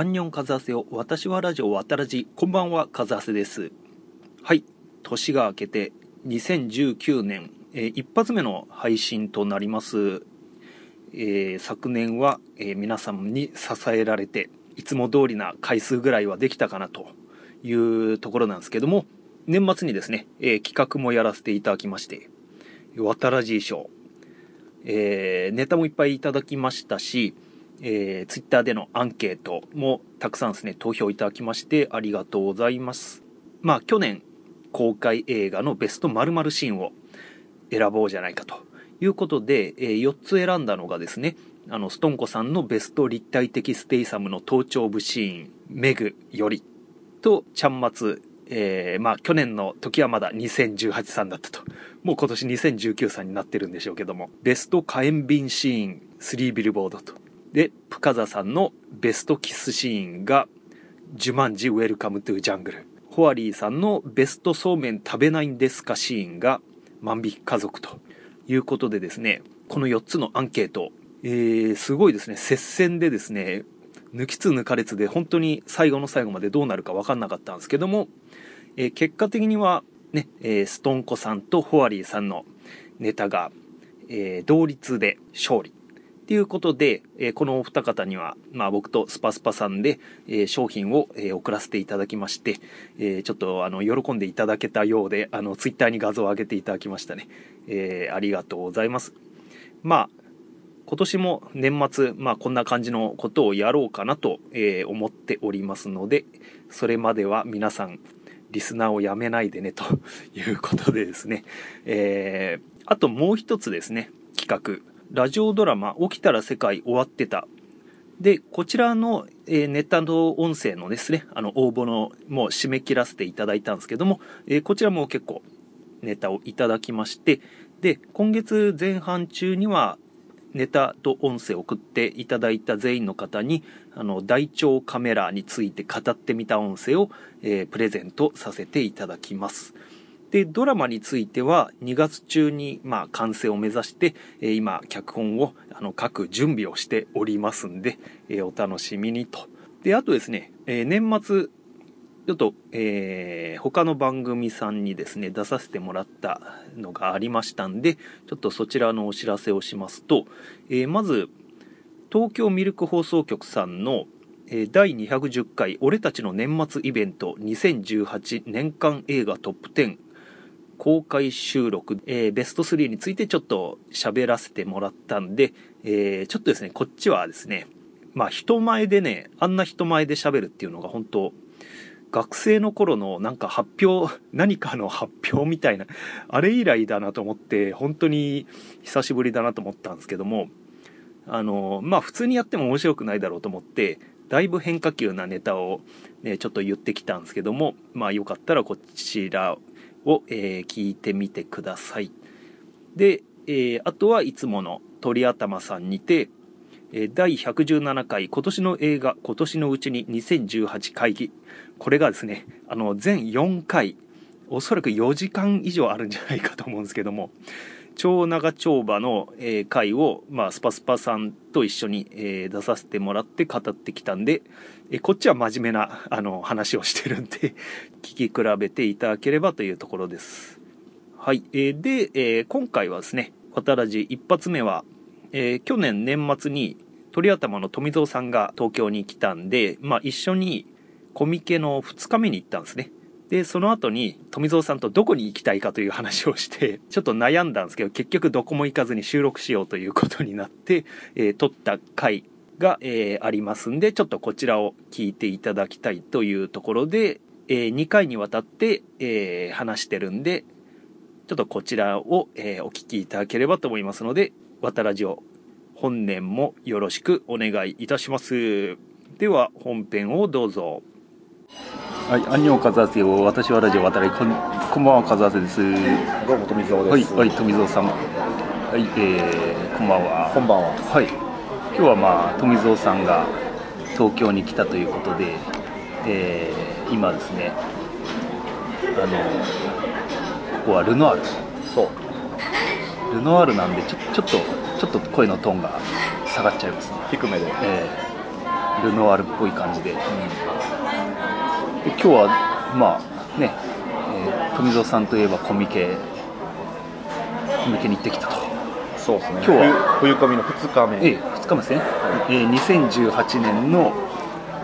アンニョンカズアセよ。私はラジオ渡らじ。こんばんは、カズアセです。はい。年が明けて、2019年、えー一発目の配信となります。えー昨年は、えー皆様に支えられて、いつも通りな回数ぐらいはできたかなというところなんですけども、年末にですね、えー企画もやらせていただきまして、渡らじ賞、えーネタもいっぱいいただきましたし、えー、ツイッターでのアンケートもたくさんですね、投票いただきましてありがとうございます。まあ、去年公開映画のベスト〇〇シーンを選ぼうじゃないかということで、え4つ選んだのがですね、あの、ストンコさんのベスト立体的ステイサムの頭頂部シーン、メグよりと、ちゃんまつ、えーまあ、去年の時はまだ2018さんだったと。もう今年2019さんになってるんでしょうけども、ベスト火炎瓶シーン、3ビルボードと。で、深澤さんのベストキスシーンが、ジュマンジウェルカムトゥジャングル。ホアリーさんのベストそうめん食べないんですかシーンが、万引き家族ということでですね、この4つのアンケート、えー、すごいですね、接戦でですね、抜きつ抜かれつで本当に最後の最後までどうなるか分かんなかったんですけども、えー結果的にはね、えーストンコさんとホアリーさんのネタが、えー同率で勝利。ということで、えこのお二方には、まあ僕とスパスパさんで、え商品を、え送らせていただきまして、えちょっとあの、喜んでいただけたようで、あの、ツイッターに画像を上げていただきましたね。えありがとうございます。まあ、今年も年末、まあこんな感じのことをやろうかなと、え思っておりますので、それまでは皆さん、リスナーをやめないでね、ということでですね。えーあともう一つですね、企画。ラジオドラマ、起きたら世界終わってた。で、こちらの、えーネタの音声のですね、あの、応募の、もう締め切らせていただいたんですけども、えーこちらも結構ネタをいただきまして、で、今月前半中には、ネタと音声を送っていただいた全員の方に、あの、大腸カメラについて語ってみた音声を、えープレゼントさせていただきます。で、ドラマについては2月中に、まあ、完成を目指して、えー今、脚本を、あの、書く準備をしておりますんで、えーお楽しみにと。で、あとですね、えー年末、ちょっと、えー他の番組さんにですね、出させてもらったのがありましたんで、ちょっとそちらのお知らせをしますと、えーまず、東京ミルク放送局さんの、え第210回俺たちの年末イベント2018年間映画トップ10公開収録、えーベスト3についてちょっと喋らせてもらったんで、えーちょっとですね、こっちはですね、まあ人前でね、あんな人前で喋るっていうのが本当学生の頃のなんか発表、何かの発表みたいな、あれ以来だなと思って、本当に久しぶりだなと思ったんですけども、あの、まあ普通にやっても面白くないだろうと思って、だいぶ変化球なネタを、ね、ちょっと言ってきたんですけども、まあよかったらこちらを、えー聞いてみてください。で、えーあとはいつもの鳥頭さんにて、えー第117回今年の映画今年のうちに2018会議。これがですね、あの、全4回、おそらく4時間以上あるんじゃないかと思うんですけども、超長丁場の、えー回を、まあ、スパスパさんと一緒に、えー出させてもらって語ってきたんで、えーこっちは真面目なあの話をしてるんで、聞き比べていただければというところです。はい。えーで、えー今回はですね、渡らじ一発目は、えー去年年末に鳥頭の富蔵さんが東京に来たんで、まあ一緒にコミケの2日目に行ったんですね。で、その後に富蔵さんとどこに行きたいかという話をして、ちょっと悩んだんですけど、結局どこも行かずに収録しようということになって、えー撮った回が、えーありますんで、ちょっとこちらを聞いていただきたいというところで、え2回にわたって、えー話してるんで、ちょっとこちらを、えお聞きいただければと思いますので、わたらじを本年もよろしくお願いいたします。では、本編をどうぞ。はい、アンニョンカズアセよ。私はラジオ渡り、こんこんばんは、カズアセです。はどうも富澤い、です。はい、富蔵さん。はい、えー、こんばんは。こんばんは。はい、今日はまあ富蔵さんが東京に来たということで、えー今ですねあのここはルノアールそう。ルノアールなんでちょちょっとちょっと声のトーンが下がっちゃいますね、低めで。えールノワールっぽい感じで,、で今日はまあね、えー富蔵さんといえばコミケコミケに行ってきたと。そうですね。今日は？冬冬込みの2日目、ええ2日目ですね、えー2018年の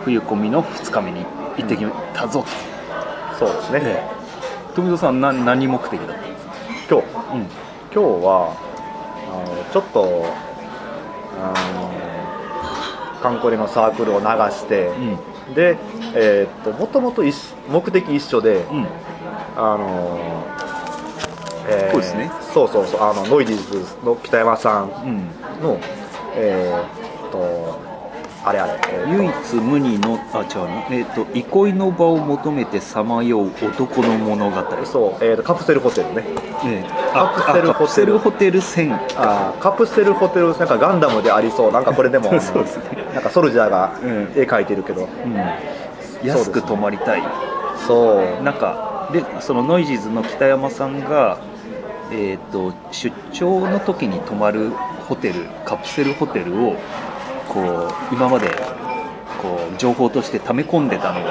冬コミの2日目に行ってきたぞそうですね、と、富蔵さん何何目的だったんですか？今日？うん。今日はあのちょっとあのカンコレのサークルを流して、うん。でえーっともともと目的一緒で、うん。あのえーそうですね。そうそうそうあのノイジーズの北山さんうん。のえーっとあれあれ、唯一無二のあ違うの。えっ、と憩いの場を求めてさまよう男の物語。そう、えーっとカプセルホテルね。ええ。カプセルホテル。あカプセルホテル戦あーカプセルホテルなんかガンダムでありそう。なんかこれでも そうですね。なんかソルジャーがうん。絵描いてるけど、うん、安く泊まりたい。そう。なんかでそのノイジーズの北山さんが、えー、と出張の時に泊まるホテルカプセルホテルをこう今までこう情報として溜め込んでたのを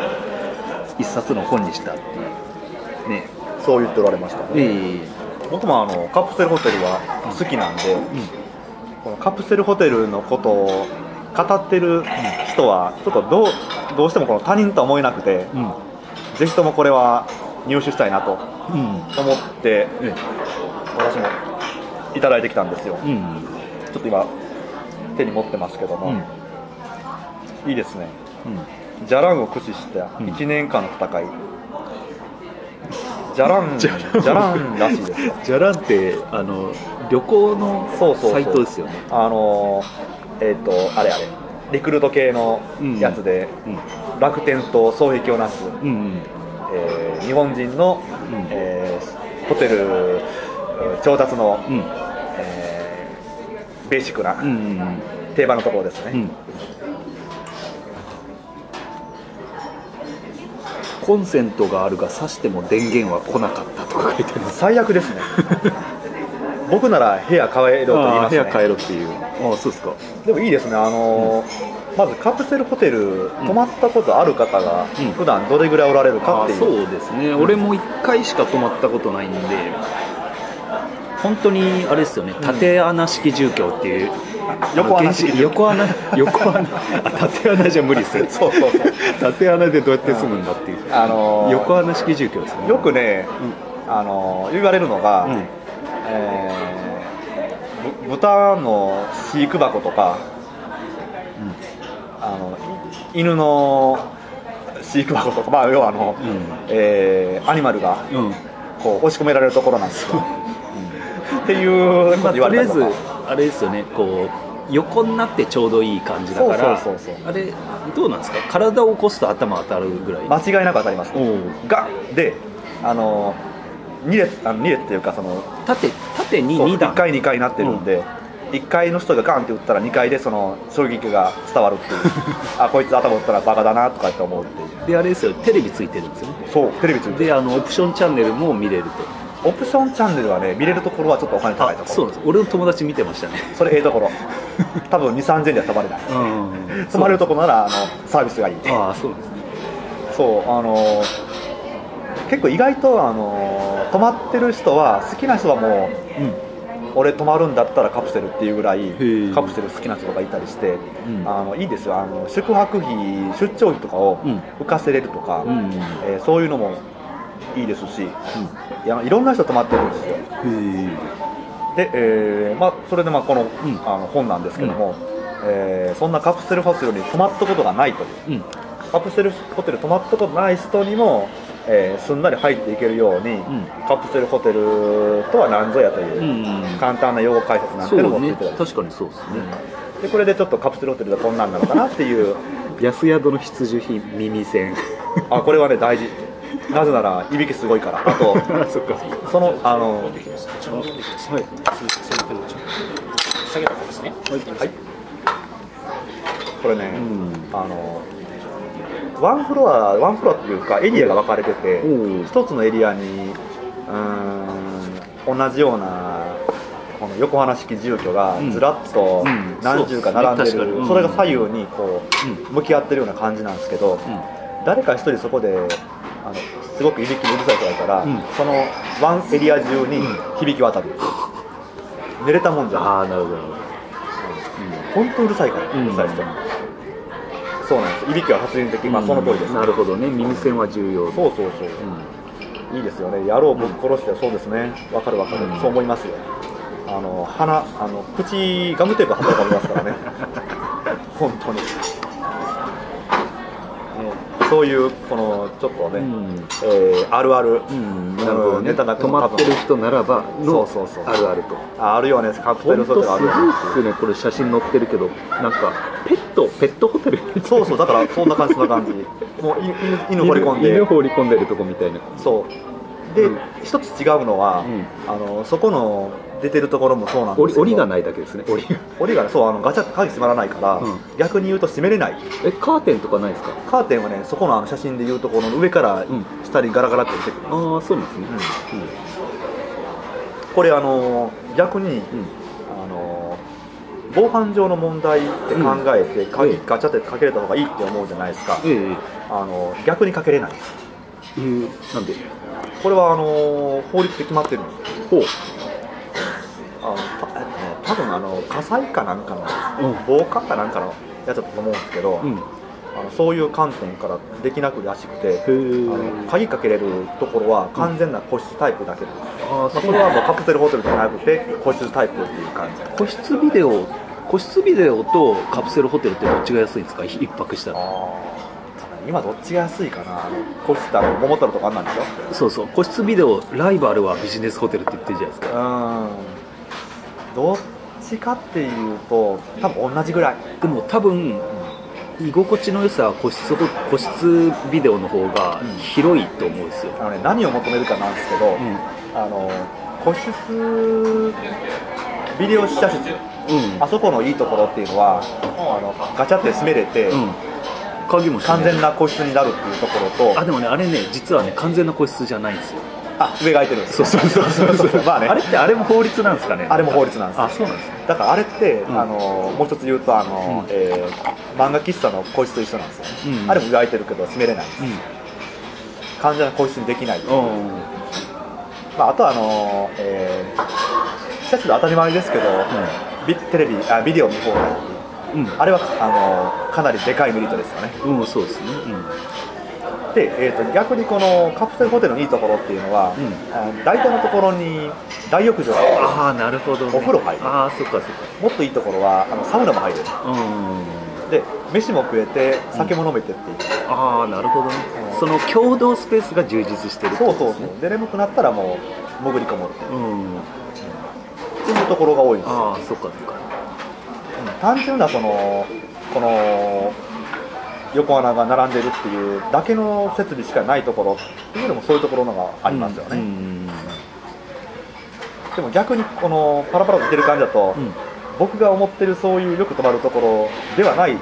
一冊の本にしたっていう。ね。そう言っておられましたね、ええ僕もあのカプセルホテルは好きなんで、このカプセルホテルのことを語ってる人はちょっとどうどうしてもこの他人とは思えなくてうん。ぜひともこれは入手したいなとうん。思ってえ私もいただいてきたんですよ。えうん。ちょっと今手に持ってますけども、うん。いいですね。うん。ジャランを駆使したうん。1年間の戦い、ジャランジ ジャラン。ャランらしいですよ。じゃらんってあの旅行のそうそうそう。サイトですよね。あのーえっ、とあれあれ。リクルート系のやつで、うん。楽天と双璧をなす、うんうん。えー日本人の、うん。えーホテルうん調達の、うん。えーベーシックなうんうん定番のところですね、うん。コンセントがあるが挿しても電源は来なかったとか書いてあります最悪ですね。僕なら部屋変えろと言いますね。部屋変えろっていう。ああそうですか。でもいいですね。あのーまずカプセルホテル泊まったことある方がうん。普段どれぐらいおられるかっていう、そうですね、俺も1回しか泊まったことないんで本当にあれですよね。縦穴式住居っていう、横穴横穴。横穴。あ縦穴じゃ無理ですよ。そうそう。そう縦穴でどうやって住むんだっていう、あのー横穴式住居ですね。よくね、あの言われるのが、うん。え豚の飼育箱とか、あのい犬の飼育箱とか、まあ、要はあの、うん。えーアニマルがうん。こう押し込められるところなんですよ。っていうこと言わまあとりあえずあれですよねこう横になってちょうどいい感じだからあれどうなんですか？体を起こすと頭当たるぐらい。間違いなく当たります、おう。がであの2列あの二列っていうかその縦縦に2段。1階2階になってるんで、1階の人がガンって打ったら2階でその衝撃が伝わるっていう。あこいつ頭打ったらバカだなとかって思うっていう。であれですよテレビついてるんですよね。そうテレビついてる。であのオプションチャンネルも見れるとオプションチャンネルはね見れるところはちょっとお金高いところ。そうです。俺の友達見てましたね。それええところ。多分2 3 0 0円では泊まれない。うん 泊まれるところならあのサービスがいい。ああそうですね。そうあの結構意外とあの泊まってる人は好きな人はもううん。俺泊まるんだったらカプセルっていうぐらいーカプセル好きな人がいたりして、うん。あのいいですよ。あの宿泊費出張費とかをうん。浮かせれるとか、うん。えーそういうのもいいですしいやいろんな人泊まってるんですよ。で、えーまあ、それでまあこの,、ん。あの本なんですけども、えーそんなカプセルホテルに泊まったことがないという。うん。カプセルホテル泊まったことない人にも、えーすんなり入っていけるように、ん。カプセルホテルとは何ぞやという、うん。簡単な用語解説なんてそいうのもうね。ついて確かにそうですね。でこれでちょっとカプセルホテルでこんなんなのかなっていう。安宿の必需品耳栓。あこれはね大事 なぜならいびきすごいから。あとあそのあのはい。下げた方ですね。はい。これね、うん。あのワンフロアワンフロアというかエリアが分かれてて一つのエリアにうーん同じようなここの横穴式住居がうん。ずらっとうん。何重か並んでる、それが左右にこう向き合ってるような感じなんですけど、誰か一人そこであのすごくいびきにうるさい人がいたら、うん。そのワンエリア中に響き渡る、寝れたもんじゃないああなるほど。本当うるさいから、うん。うるさい人。そうなんです。いびきは発言的、まあその通りです、なるほどね。耳栓は重要。そうそうそう、いいですよね。野郎ぶっ殺してそうですね。わかるわかる、うん。そう思いますよ。あの鼻あの口ガムテープ貼ってありますからね。本当に、ね、そういうこのちょっとね、うん。えーあるある、うん。なるほどね。ネタなく止まってる人ならばのそうそうそう。あるあると。ああるよね。カプセ本当ルホテルあるすごいっすねこれ写真載ってるけど。なんかペットペットホテル？そうそうだからそんな感じそんな感じ。もうい犬犬放り込んで。犬放り込んでるとこみたいな。そう。で、うん。一つ違うのは、うん。あのそこの出てるところもそうなんですけど。檻檻がないだけですね。檻が檻がねそうあのガチャって鍵閉まらないから、うん。逆に言うと閉めれない。えカーテンとかないですか？カーテンはねそこのあの写真でいうところの上からん。下にガラガラって出てくる、ああそうなんですね。これあの逆に、うん。うんあの防犯上の問題って考えて、鍵ええ。ガチャってかけれた方がいいって思うじゃないですか、ええあの逆にかけれない。ええなんで？これはあの法律で決まってるんですほう多分あの火災かなんかのうん。防火かなんかのやつだと思うんですけど、うん。あのそういう観点からできなくらしくてあの鍵かけれるところは完全な個室タイプだけです、ああまあ、それはもうカプセルホテルじゃなくて個室タイプっていう感じ。個室ビデオ個室ビデオとカプセルホテルってどっちが安いんですか？一泊したら。今どっちが安いかな？個室ってあの桃太郎とかあんなんでしょ？そうそう。個室ビデオライバルはビジネスホテルって言ってるじゃないですか。うん。どっちかっていうと多分同じぐらい。でも多分居心地の良さは個室ホ個室ビデオの方がうん。広いと思うんですよ、あの、ね、何を求めるかなんですけど、うん。あの個室ビデオ試写室うん。あそこのいいところっていうのはあのガチャって閉めれて、うん、鍵も完全な個室になるっていうところとあでもねあれね実はね完全な個室じゃないんですよあ上が空いてる。んですそうそうそうそう。まあね。あれってあれも法律なんですかね。あれも法律なんですあそうなんですね。だからあれって、ん。あのもう一つ言うとあの、うん。えー漫画喫茶の個室と一緒なんですよ、うん。あれも上空いてるけど閉めれない。うん。完全な個室にできない、うん。まあ、あとはあの、えー施設で当たり前ですけど、ビテレビあビデオ見放題。うん。あれはあのかなりでかいメリットですよね。うん、うん、そうですねで、えー、と逆にこのカプセルホテルのいいところっていうのは、うん。大体のところに大浴場がある。ああなるほど、ね、お風呂入る。ああそっかそっか。もっといいところはあのサウナも入れる。うん。で飯も食えて酒も飲めてっていう、ああなるほどね。うん。その共同スペースが充実してるってそうそうそう。で眠くなったらもう潜り込もうってう。ん。っていうところが多いんですよ。ああそっかそっか。単純なそのこの横穴が並んでるっていうだけの設備しかないところっていうのもそういうところのがありますよね、うんでも逆にこのパラパラと出てる感じだと、うん。僕が思ってるそういうよく泊まるところではないも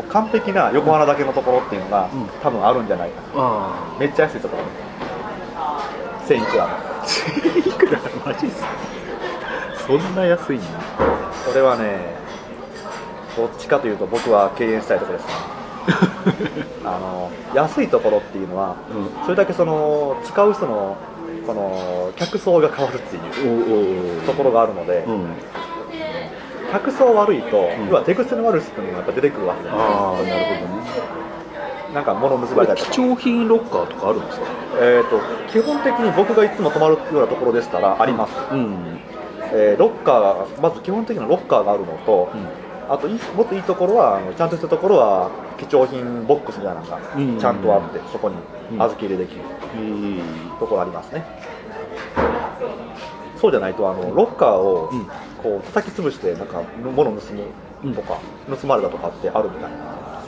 う完璧な横穴だけのところっていうのが、うん。多分あるんじゃないかあなめっちゃ安いところ。1000いくらのあいくらマジっすか。そんな安いの？これはねどっちかというと僕は敬遠したいところですね あの安いところっていうのはうん。それだけその使う人のこの客層が変わるっていうところがあるので、うん。客層悪いと、ん。要は手癖の悪い人がやっぱ出てくるわけじゃないああなるほどね。なんか物盗まれたりとか。貴重品ロッカーとかあるんですか？えー、と基本的に僕がいつも泊まるようなところでしたらあります、うん。えーロッカーがまず基本的なロッカーがあるのと、あといいもっといいところはあのちゃんとしたところは貴重品ボックスみたいなのがうん。ちゃんとあって、そこにうん。預け入れできるうんところありますね、そうじゃないとあのロッカーをうん。こう叩き潰してなんか物を盗むとか、盗まれたとかってあるみたいな、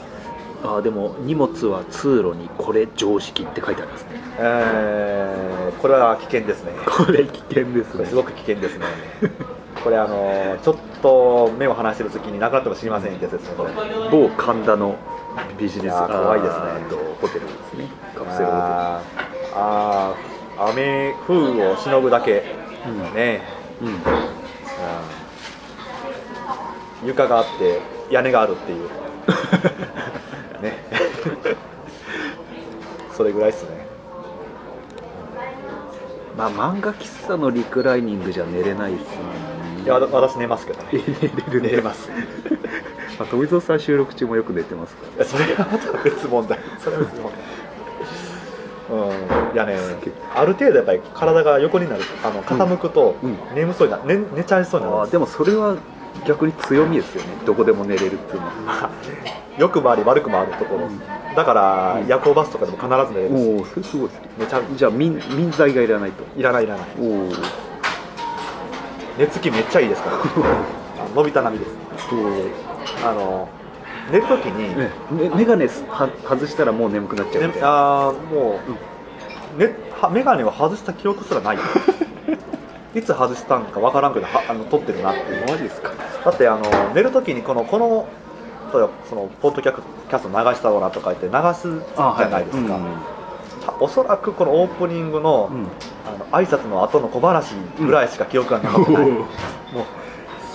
あーでも荷物は通路にこれ常識って書いてありますね。えーこれは危険ですね。これ危険ですこれすごく危険ですね。これあのちょっと目を離してる時になくなっても知りませんってやつですねこれ某神田のビジネス怖いですね。とホテルですね。カプセルホあーあー雨風をしのぐだけテルうん。ね。うん。う床があって屋根があるっていう。ね。それぐらいっすね。まあ漫画喫茶のリクライニングじゃ寝れないですねいやわ私寝ますけどね。寝寝れます。まあ、富蔵さん収録中もよく寝てますかいやそれはまた別問題。それは別問題。うん。いやねある程度やっぱり体が横になる。あの傾くとうん。眠そうにな、寝寝ちゃいそうになるんででもそれは逆に強みですよね。どこでも寝れるっていうのは。良くもあり悪くもあるところ、うん。だから、うん。夜行バスとかでも必ず寝れるし。おおそれすごいですね。じゃあ民民剤がいらないと。いらないいらない。おお寝つきめっちゃいいですから。あ 伸びた並みです。あの寝るときに、ねね眼鏡すは外したらもう眠くなっちゃう。ね、あーもう、ね、は眼鏡を外した記憶すらない。いつ外したんかわからんけどはあの撮ってるなってマジですか。だってあの寝るときにこのこのそのポッドキャキャスト流したろうなとか言って流すじゃないですか、うんたおそらくこのオープニングの,、うん。あの挨拶の後の小話ぐらいしか記憶が残ってない、もう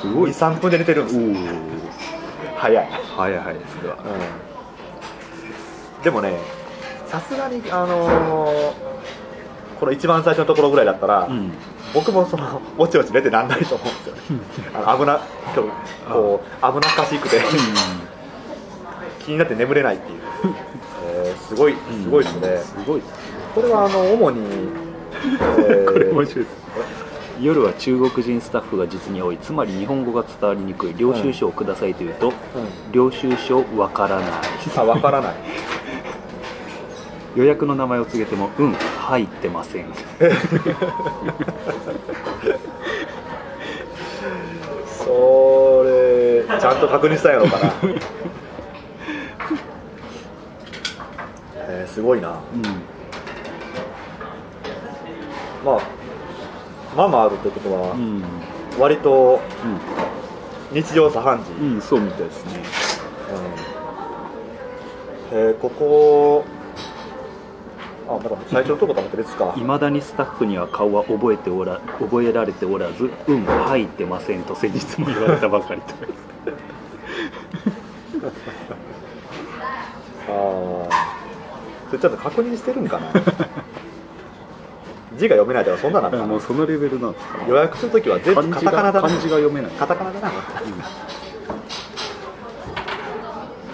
すごい23分で寝てるんです。よ早い、はいはいそれはでもねさすがにあのーこの一番最初のところぐらいだったら、うん。僕もそのぼちぼち寝てらんないと思うんですよね。あの危なこう危なっかしくて。気になって眠れないっていう、えーすごいすごいですね、すごい。これはあの主に、えー これ面白いです。夜は中国人スタッフが実に多い。つまり日本語が伝わりにくい領収書をくださいと言うと、うん。領収書わからない。あ分からない。予約の名前を告げてもうん入ってません。それちゃんと確認したんやろうかな。えーすごいな。うんまあまあまああるってことは、うん。割と日常茶飯事、うん、うん、そうみたいですね。うん。えーここあまだ最初のとこだって別か。いまだにスタッフには顔は覚えておら覚えられておらず「うん入ってません」と先日も言われたばかりと。ああそれちょっと確認してるんかな？字が読めないとかそんなのあったもうそのレベルなんですか予約するときは全部カタカナだな。が漢字が読めない。カタカナだな。へ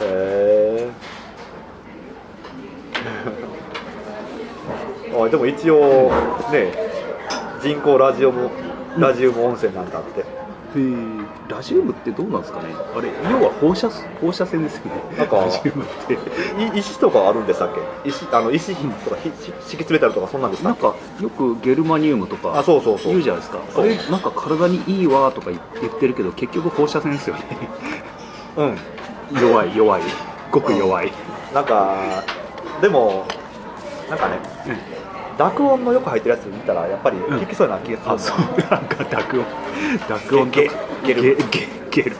え あでも一応ね人工ラジオもラジウム温泉なんだって、ラジウムってどうなんですかね？あれ要は放射放射線ですよね。なんかラジウムって。い石とかあるんでしたっけ？石あの石とか敷き詰めてあるとかそんなんでしたっけ？なんかよくゲルマニウムとかあそうそうそう。言うじゃないですか。あれなんか体にいいわとか言言ってるけど結局放射線ですよね。うん。弱い弱い。ごく弱い、なんかでもなんかね濁音のよく入ってるやつ見たらやっぱり効きそうな気がする。んだあそう。なんか濁音。濁音とゲかゲルゲゲゲル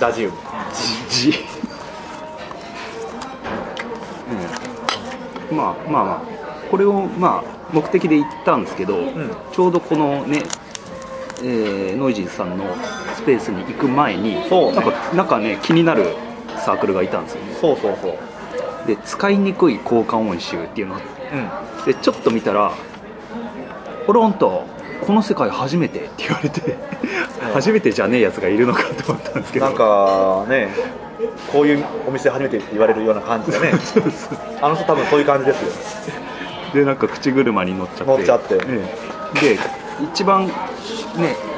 ラジウムじじうん。まあまあまあ。これをまあ目的で行ったんですけど、ん。ちょうどこのね、えーノイジーさんのスペースに行く前にね。なんかなんかね気になるサークルがいたんですよね。そうそうそう。で使いにくい交換音集っていうのうん。でちょっと見たら「あれあんたこの世界初めて」って言われて初めてじゃねえやつがいるのかと思ったんですけど。なんかねこういうお店初めてって言われるような感じでね。あの人多分そういう感じですよ。でなんか口車に乗っちゃって。乗っちゃって。ええ。で一番ね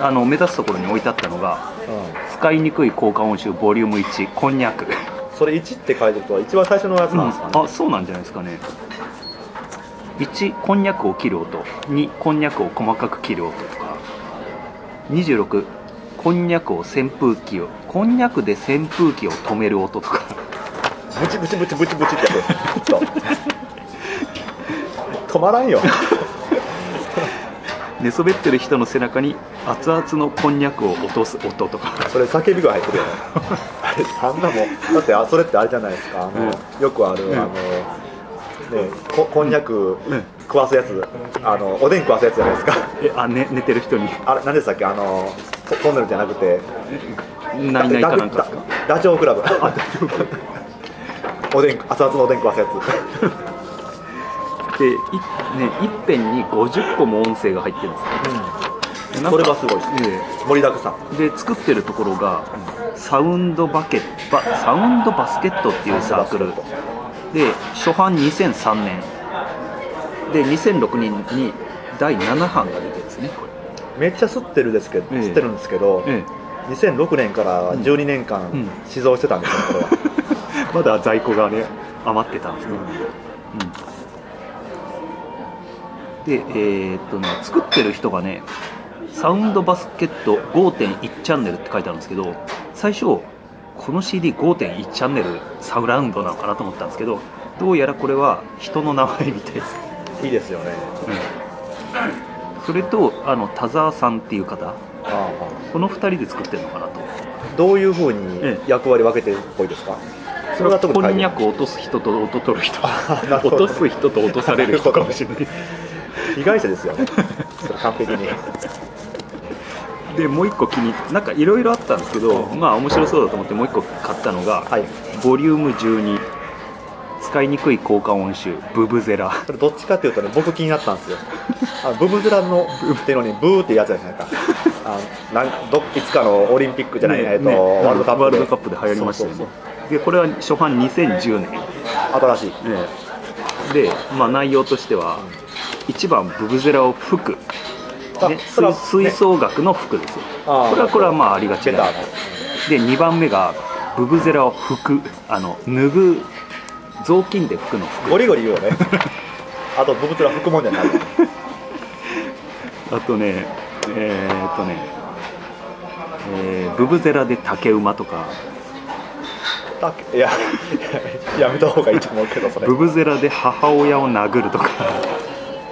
あの目立つところに置いてあったのがう使いにくい交換音集ボリューム1こんにゃく、ん、それ1って書いてるとは一番最初のやつなんですかね、あそうなんじゃないですかね1こんにゃくを切る音。2こんにゃくを細かく切る音とか。26こんにゃくを扇風機をこんにゃくで扇風機を止める音とか。ブチブチブチブチブチって。止まらんよ。寝そべってる人の背中に熱々のこんにゃくを落とす音とか。それ叫びが入ってるよね。あれあんなもん。だってあそれってあれじゃないですか。あの、よくある、んあのねここんにゃくうん。食わすやつあのおでん食わすやつじゃないですか。えあ、ね、寝てる人に。あれ何でしたっけ？あのトトンネルじゃなくて。何々かなんかダダチョウ倶楽部。おでん熱々のおでん食わすやつ。でい,、ね、一遍に50個も音声が入ってるんです。よでなんかそれがすごいです。え盛りだくさん。えで作ってるところが、サウンドバケバサウンドバスケットっていうサークルで初版2003年。で2006年に第7版が出てるんですねこめっちゃ吸ってるですけど、ええ。吸ってるんですけど、れ、え。2006年から12年間うん。試造してたんですよ、これは、え、まだ在庫がね余ってたんですね、うん、でえーっとね作ってる人がねサウンドバスケット5.1チャンネルって書いてあるんですけど最初この CD5.1 チャンネルサウラウンドなのかなと思ったんですけどどうやらこれは人の名前みたいです、いいですよね、それとあの田沢さんっていう方。ああこの2人で作ってるのかなと。どういうふうにえ役割分けてるっぽいですか、それはこんにゃくを落とす人と音取る人。落とす人と落とされる人かもしれない。被害者ですよね、完璧に。でもう一個気になんかいろいろあったんですけど、うんまあ面白そうだと思ってもう一個買ったのが、はい、ボリューム12使いにくい効果音集ブブゼラ。それどっちかっていうとね、僕気になったんですよ。あのブブズラのっていうのに、ブーってやつじゃないですか。あのなんどいつかのオリンピックじゃない、えっとねワールドカップで。流行りましたよね。でこれは初版2010年、新しい。で、まあ、内容としては1番ブブゼラを吹く、吹吹奏楽の吹くですよ。これはこれはまあありがちだベターの。で2番目がブブゼラを吹くあの脱ぐ雑巾で吹くの吹くゴリゴリ言うよね。あと、ブブズラ吹くもんじゃない。あとねえーっとね、えーブブゼラで竹馬とか。だいや、やめた方がいいと思うけど、それ。ブ。ブゼラで母親を殴るとか。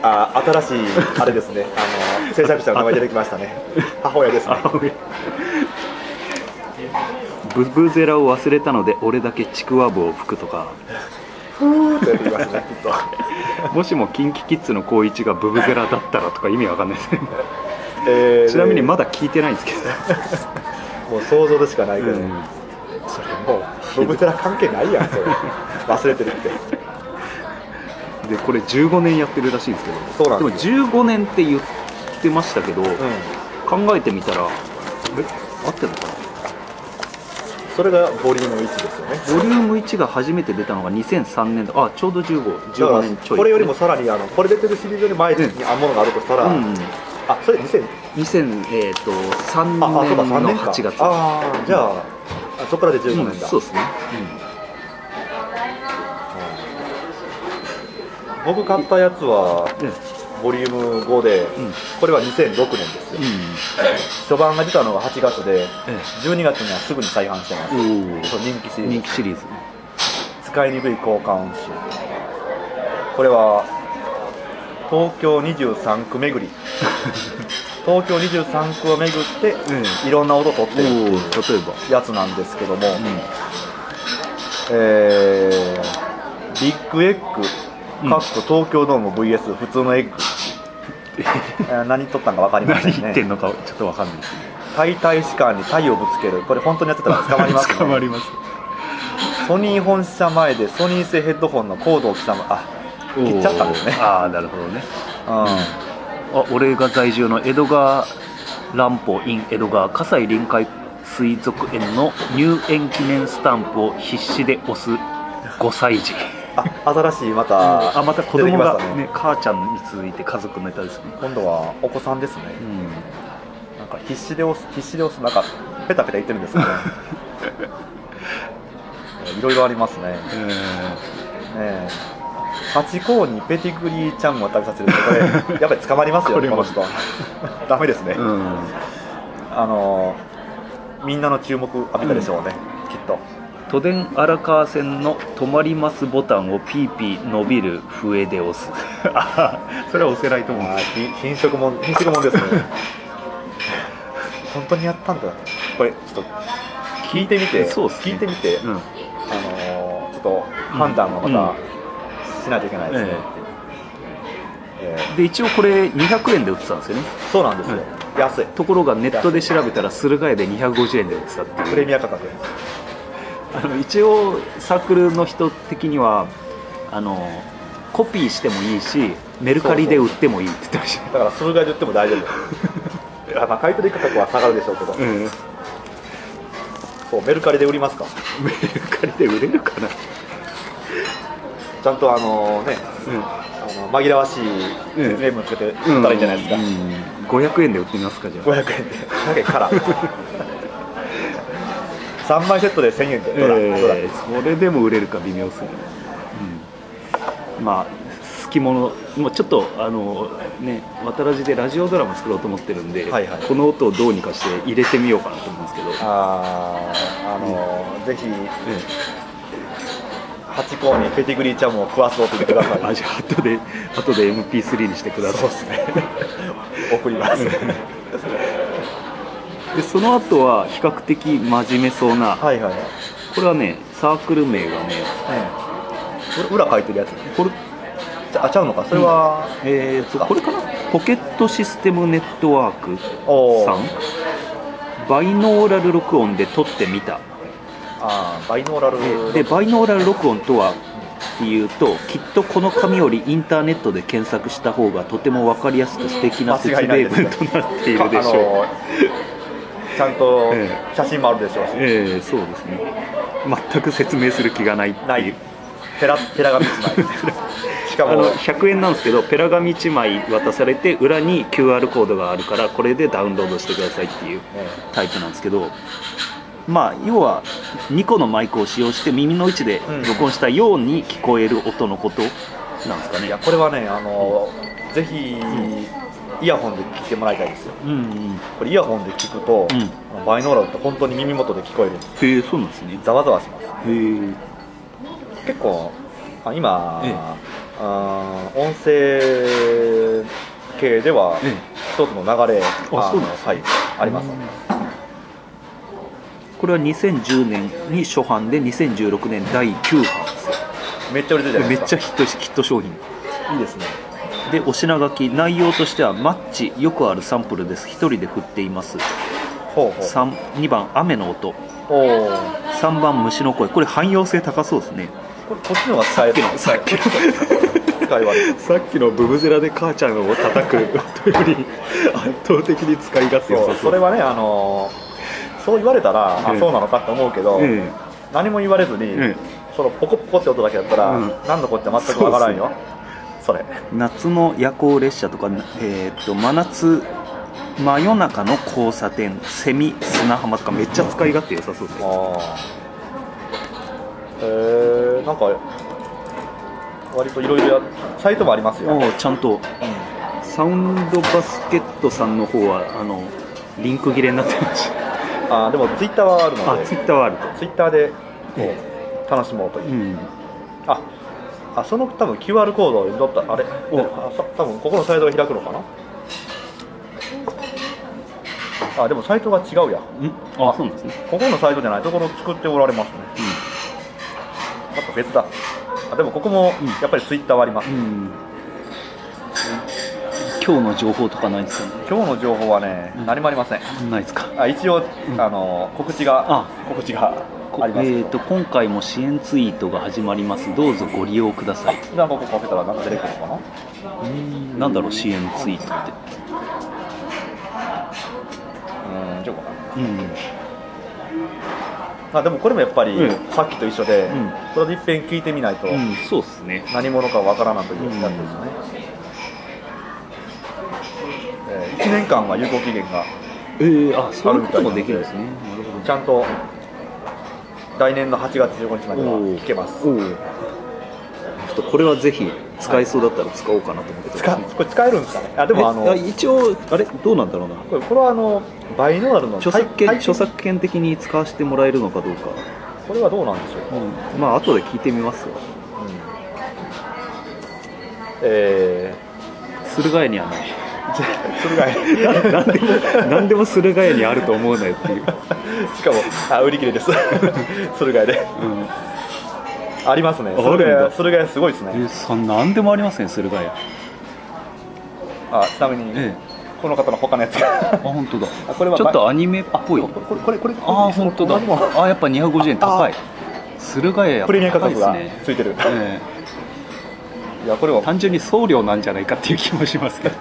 あ新しい、あれですね、あの制作者の名前出てきましたね。母親ですね。ブブゼラを忘れたので俺だけちくわぶを吹くとか。ふーって出てきますね、きっと。もしも KinKiKids の光一がブブゼラだったらとか意味わかんないですね。えーちなみにまだ聞いてないんですけど、もう想像でしかないけど、うん。それもうブブゼラ関係ないやんそれ。忘れてるって。でこれ15年やってるらしいんですけど。そうなんですでも15年って言ってましたけど、うん。考えてみたらえ合ってるのかな？それがボリューム1ですよね。ボリューム1が初めて出たのが2003年あちょうど1515だから年ちょい。これよりもさらにあのこれ出てるシリーズより前にあるものがあるとしたら、うんあそれ2000 2000えっ、と3ああそうか3年の年か。8月ああじゃあ,、あそこからで15うん年だ、そうですね、僕買ったやつはうんボリューム5で、うん。これは2006年ですよ、初版が出たのが8月で12月にはすぐに再販してます、人気シリーズ。人気シリーズ使いにくい交換音集。これは東京23区巡り。東京23区を巡っていろんな音取ってるっやつなんですけども、うえービッグエッグ。うんかっこ東京ドーム VS 普通のエッグ、えー何取ったんか分かりませんね。言ってんのかちょっとわかんないですね。解体士官に体をぶつける。これ本当にやってたら捕まります、ね、捕まります。ソニー本社前でソニー製ヘッドホンのコードを刻む。あ切っちゃったんですね。ああなるほどね。うん。あ俺が在住の江戸川乱歩 in 江戸川葛西臨海水族園の入園記念スタンプを必死で押す5歳児あ新しいまた、あまた子供がましたね。母ちゃんに続いて家族のネタですね。今度はお子さんですね。うん。なんか必死で押す必死で押すなんかペタペタ言ってるんですよね いろいろありますね。ねえ。ハチ公にペティグリーちゃんを食べさせるってこれ やっぱり捕まりますよねこの人。ダメですね、うん。あのみんなの注目浴びたでしょうね、きっと都電荒川線の止まりますボタンをピーピー伸びる笛で押す。あそれは押せないと思う。品色もん品色もんですね。本当にやったんだ。これちょっと聞いてみて。そうっすね。聞いてみて、うん。あのーちょっと判断をまうん。たしないといけないですね、えで一応これ200円で売ってたんですよね。ーそうなんですよ、安い。ところがネットで調べたら駿河屋で250円で売ってたっていう。プレミア価格あの一応サークルの人的にはあのコピーしてもいいしメルカリで売ってもいい。って言ってましただから駿河屋で売っても大丈夫。あまあ買い取り価格は下がるでしょうけど、うん。そうメルカリで売りますか。メルカリで売れるかな。ちゃんとあのねうん。あの紛らわしい説明文つけて売ったらいいんじゃないですか、うん、500円で売ってみますかじゃあ。500円で3枚セットで1000円でえーそれでも売れるか微妙ですね、うん、まあ好きものもうちょっとあのね渡らじでラジオドラマ作ろうと思ってるんで、はいはい。この音をどうにかして入れてみようかなと思うんですけど、あーあのぜひえハチ公にペティグリーちゃんも食わそうと言ってくださいえあじゃあ後で後で MP3 にしてください。そうですね。送りますでその後は比較的真面目そうなはいはいはい、ねこれはねサークル名がねえ裏書いてるやつ。これあちゃうのか？それは、えーとこれかな？ポケットシステムネットワークさん。バイノーラル録音で撮ってみた。あーバイノーラルでバイノーラル録音とはっていうときっとこの紙よりインターネットで検索した方がとても分かりやすく素敵な説明文となっているでしょう、ちゃんとえ写真もあるでしょうし、ええそうですね。全く説明する気がないっていう。ない。ペラペラ紙一枚。しかも。あの100円なんですけどペラ紙1枚渡されて裏に QR コードがあるからこれでダウンロードしてくださいっていうえタイプなんですけどまあ要は2個のマイクを使用して耳の位置で録音したように聞こえる音のことなんですかね。えいやこれはねあの、ぜひイヤホンで聞いてもらいたいですよ。うんうん。これイヤホンで聞くと、うん。バイノーラルって本当に耳元で聞こえるんですへえそうなんですね。ざわざわします。へえ。結構あ今、ええ。あー音声系ではええ。一つの流れあそうなんですね。はい、あります、これは2010年に初版で2016年第9版ですよ。めっちゃ売れてるじゃないめっですか。ちゃヒットヒット商品。いいですねでお品書き。内容としてはマッチ。よくあるサンプルです。1人で振っています。ほうほう。三2番雨の音。おお3番虫の声。これ汎用性高そうですね。これこっちの方が使えるさっきの使い悪いさっきのブブゼラで母ちゃんを叩く。音より圧倒的に使い勝手良そさうそれはねあのーそう言われたら、あええそうなのかって思うけど、え何も言われずに、えそのポコポコって音だけだったら、うん。何のこっちゃ全くわからんよそれ。夏の夜行列車とか、えー、と真夏真夜中の交差点セミ砂浜とかめっちゃ使い勝手良さそうです。ああへえなんか割といろいろやサイトもありますよ、ちゃんと。サウンドバスケットさんの方はあのリンク切れになってましあーでもツイッターはあるたあので。ツイッターはあると。ツイッターでこえう楽しもうという、うん。ああその多分 QR コードを取ったあれ？おあそ多分ここのサイトが開くのかな？あでもサイトが違うや。ん。あそうなんですね。ここのサイトじゃない。ところを作っておられますね。また別だ。あでもここもうん。やっぱりツイッターはあります、うん、うん、今日の情報とかないですかね。今日の情報はね、うん。何もありません。ないですか。あ一応、うん。あの告知があ。告知がこありますえー、と今回も支援ツイートが始まります。どうぞご利用ください。じゃあここかけたらなんか出てくるのかな？なんだろう支援ツイートって。うんかなうん。あでもこれもやっぱり、うん。さっきと一緒で、うん。それでいっぺん聞いてみないと、うん、そうですね。何者かわからないというやつですね、え1年間は有効期限がえー、あそういうこともできるんですね。ちゃんと来年の8月15日までは聞けます。おおちょっとこれはぜひ使えそうだったら使おうかなと思って使これ使えるんですかね？あでもあのえ一応あれ？どうなんだろうな？これこれはあのバイノーラルの著作権体著作権的に使わせてもらえるのかどうか、これはどうなんでしょう、うん、まあ後で聞いてみますわ。え駿河屋にはない。ー、それが何でも何でも駿河屋にあると思うなよっていう、しかもあ売り切れです。駿河屋で。うん、ありますね。駿河屋駿河屋すごいですね。えさ何でもありますね駿河屋あちなみに、えこの方の他のやつが。あ本当だ。あこれはちょっとアニメっぽい。これこれこれああ本当だ。あやっぱ250円高い駿河屋プレミア価格がついてる、えいやこれはえ単純に送料なんじゃないかっていう気もしますけど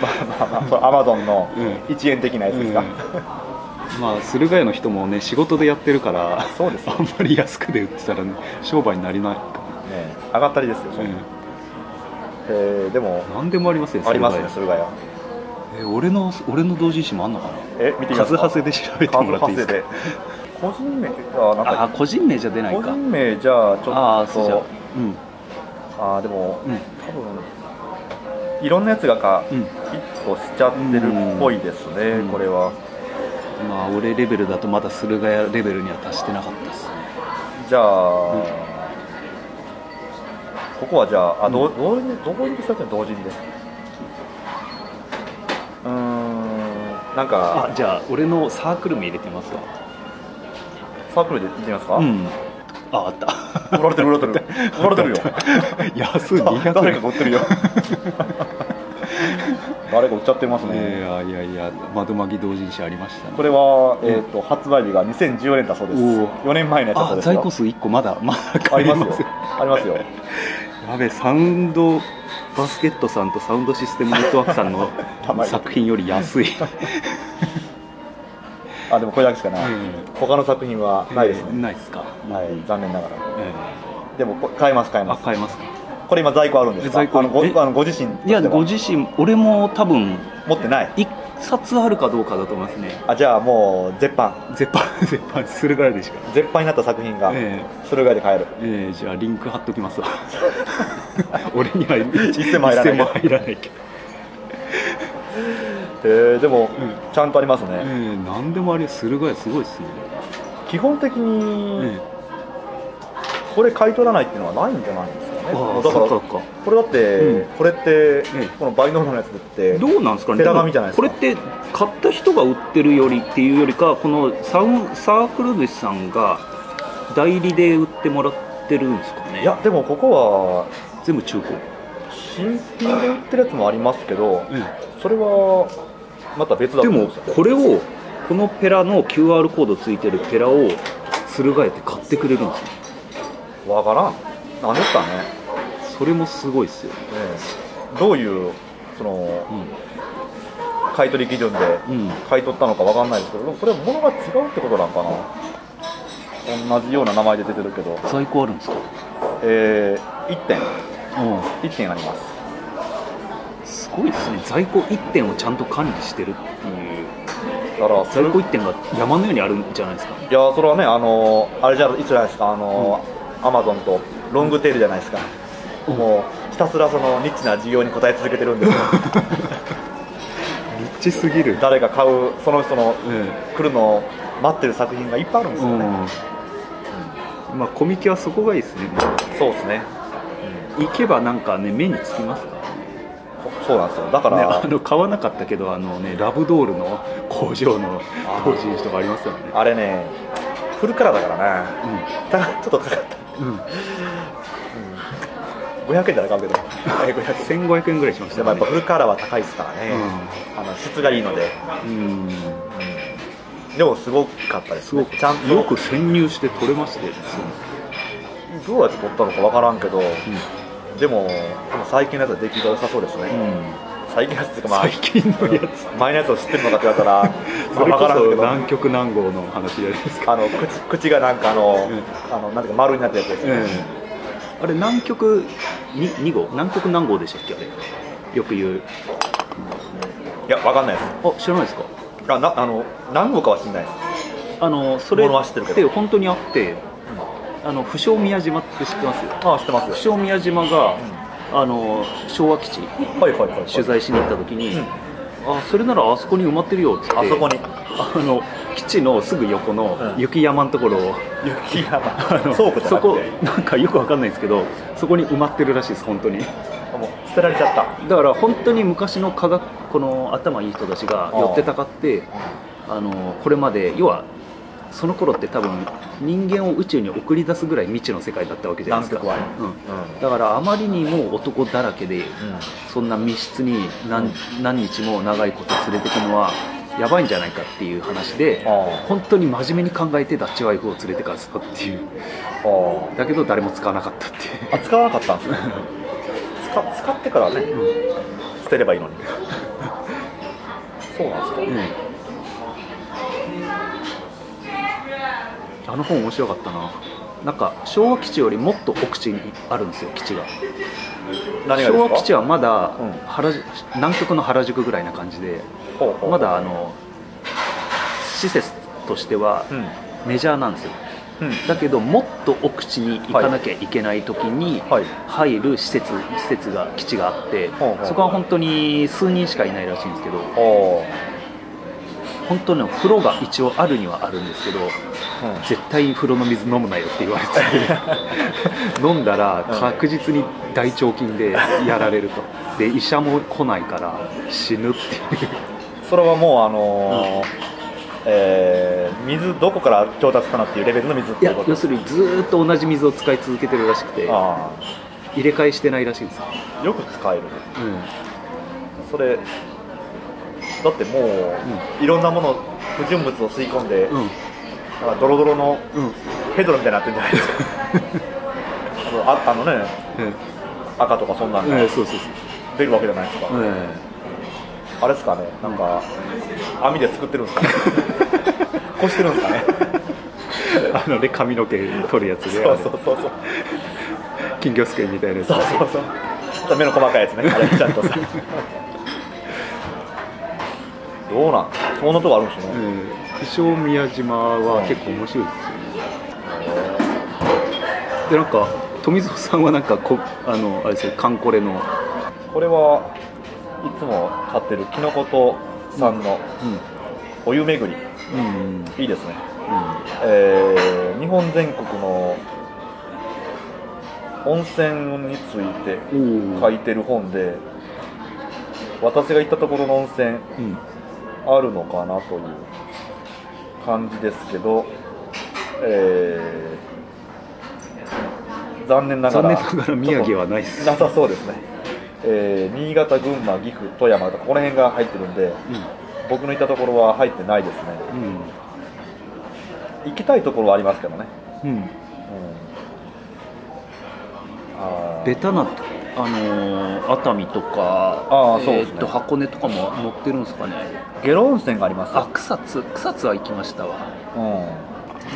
まあまあまあアマゾンのうん1円的なやつですか、うんまあ駿河屋の人もね仕事でやってるからそうですよ。あんまり安くで売ってたら、ね、商売になりないかね。上がったりですよ、ら、え。ーでも何でもありますよありますね駿河屋。屋。え俺の俺の同人誌もあんのかな？え見てみますか？数ハセで調べてもらっていいですか？個人名あなんあか個人名じゃ出ない個か人名じゃあちょっとああそううん。あーでもうん。多分いろんなやつがかうん。ヒットしちゃってるっぽいですね、うん。これはまあ俺レベルだとまだ駿河屋レベルには達してなかったですね。じゃあ、ここはじゃああどう同時にどこにしたって同時にで？うーんなんかあじゃあ俺のサークル名入れてみますわサークルで行ってみますか、うん。ああった。売られてる売られてる。売られてるよ。安い。だ200誰円かが売ってるよ 誰か売っちゃってますいね、やいやいや窓巻き同人誌ありましたね。これは、えー、と発売日が2014年だそうです。おー。4年前のやつだそうあですよ。在庫数1個まだまだありますすよ。ありますよ。やべえサウンドバスケットさんとサウンドシステムネットワークさんの 作品より安い。あでもこれだけしかない、え他の作品はないですね、ないですか。はい残念ながら。えでもこ買えます買ええあます。買えますかこれ今在庫あるんですか？在庫。あのごえ？あのご自身いやご自身俺も多分持ってない？1冊あるかどうかだと思いますね。あじゃあもう絶版。絶版 絶版駿河屋でしか。絶版になった作品がえ駿河屋で買える。えええじゃあリンク貼っときますわ。俺には一銭も入らない一銭も入らないけど。えー、でも、ちゃんとありますね、ええ何でもあり駿河屋すごいですね。基本的にえこれ買い取らないっていうのはないんじゃないですか？だからこれだって、うん。これって、えこのバイノーラのやつってどうなんですかね？手紙じゃないですか？これって買った人が売ってるよりっていうよりかこのサウンサークル主さんが代理で売ってもらってるんですかね？いやでもここは全部中古、新品で売ってるやつもありますけどえそれはまた別だでもと思うんですよ。これをこのペラの QR コードついてるペラを駿河屋って買ってくれるんですよ。わからんなんですかね、それもすごいですよ、ええどういうそのう買い取り基準でんうん、買い取ったのかわかんないですけどこれは物が違うってことなんかな。同じような名前で出てるけど、在庫あるんですか？えー、1点。う1点あります。んすごいですね。在庫1点をちゃんと管理してるっていう。だから在庫1点が山のようにあるんじゃないですか？いやそれはねあのあれじゃいつじゃないですかあの、アマゾンとロングテールじゃないですか、もうひたすらそのニッチな需要に応え続けてるんですよ。リッチすぎる。誰か買うその人のえ来るのを待ってる作品がいっぱいあるんですよね、うん、まあコミケはそこがいいですね。そうですね。行けばなんかね目につきますからそうなんですよ。だから、ね、あの買わなかったけどあのねラブドールの工場のあー。同人誌とかありますよね。あれねフルカラーだからね。たちょっと高かった、うん、うん、500円じゃなかんけど。え500円1500円ぐらいしましたでもやっぱフルカラーは高いですからね、あの質がいいので、うん、うん、でもすごかったですすごく。ちゃんと。よく潜入して撮れましたよね。どうやって撮ったのかわからんけど、うでもでも最近のやつは出来が良さそうですね、ん、最近のやつっていうかまあ最近のやつ。前のやつを知ってるのかって言われたら それまあわからんこそけど。南極南郷の話じゃないですか、あの口口がなんかあの、うん。あのなんていうか丸になったやつですね、ええあれ南極に2号？南極何号でしたっけ？あれ。よく言う。いやわかんないです。あ知らないですか？あなあの何号かは知んない。ですあのそれってるけど。って本当にあってあの不詳宮島って知ってます？あ知ってますよ、不詳宮島が、あの昭和基地はいはいはい、はい、取材しに行った時に、うん。あそれならあそこに埋まってるよっつってあそこに。あの基地のすぐ横のうん。雪山のところを、雪山。あの倉庫じゃそこなんかよくわかんないんですけどそこに埋まってるらしいです本当に。もう捨てられちゃった。だから本当に昔の科学この頭いい人たちが寄ってたかってあのこれまで要はその頃って多分人間を宇宙に送り出すぐらい未知の世界だったわけじゃないですか、うん、だからあまりにも男だらけでそんな密室に何,、何日も長いこと連れてくのはやばいんじゃないかっていう話であ本当に真面目に考えてダッチワイフを連れてかせたっていう。あだけど誰も使わなかったっていう。あ使わなかったんですね。使使ってからね、捨てればいいのに。そうなんですか、あの本面白かったな。なんか昭和基地よりもっと奥地にあるんですよ基地が。昭和基地はまだうん。南極の原宿ぐらいな感じでまだあの施設としてはうん。メジャーなんですよ。うん。だけどもっと奥地に行かなきゃいけない時にはい。入る施設施設が基地があってそこは本当に数人しかいないらしいんですけどお本当に風呂が一応あるにはあるんですけど絶対風呂の水飲むなよって言われて 飲んだら確実に大腸菌でやられると。で医者も来ないから死ぬっていうそれはもうあのーえー水どこから調達かなっていうレベルの水っいていうこと。や要するにずーっと同じ水を使い続けてるらしくてあ入れ替えしてないらしいんです。よ、く使えるね。うん。それだってもう、いろんなもの不純物を吸い込んで、うん。なんかドロドロのうん。ヘドロみたいになってるんじゃないですか。あのああのね赤とかそんなんええが出るわけじゃないですか、えあれですかね？なんか網ですくってるんですかね？こしてるんですかね？え あのね髪の毛取るやつでそうそうそうそう。金魚すくいみたいなやつ。そうそうそう。目の細かいやつね。あれちゃんとさ。どうなん？そんなとこあるんですね、うん。不詳宮島は結構面白いですよ。ねでなんか富蔵さんはなんかこあのあれですよカンコレの。これはいつも買ってるきのことさんのお湯巡り、うんうんいいですね、えー日本全国の温泉についてうん。書いてる本で私が行ったところの温泉うん。あるのかなという感じですけど、えー残念ながら残念ながら宮城はないです。なさそうですね、えー新潟、群馬、岐阜、富山とかこの辺が入ってるんで僕の行ったところは入ってないですね。うん。行きたいところはありますけどね、うん。うん。うん、あー。ベタなあのー熱海とかあーそうね。えーっと箱根とかも載ってるんですかね。ゲロ温泉があります。あ草津草津は行きましたわ。うん。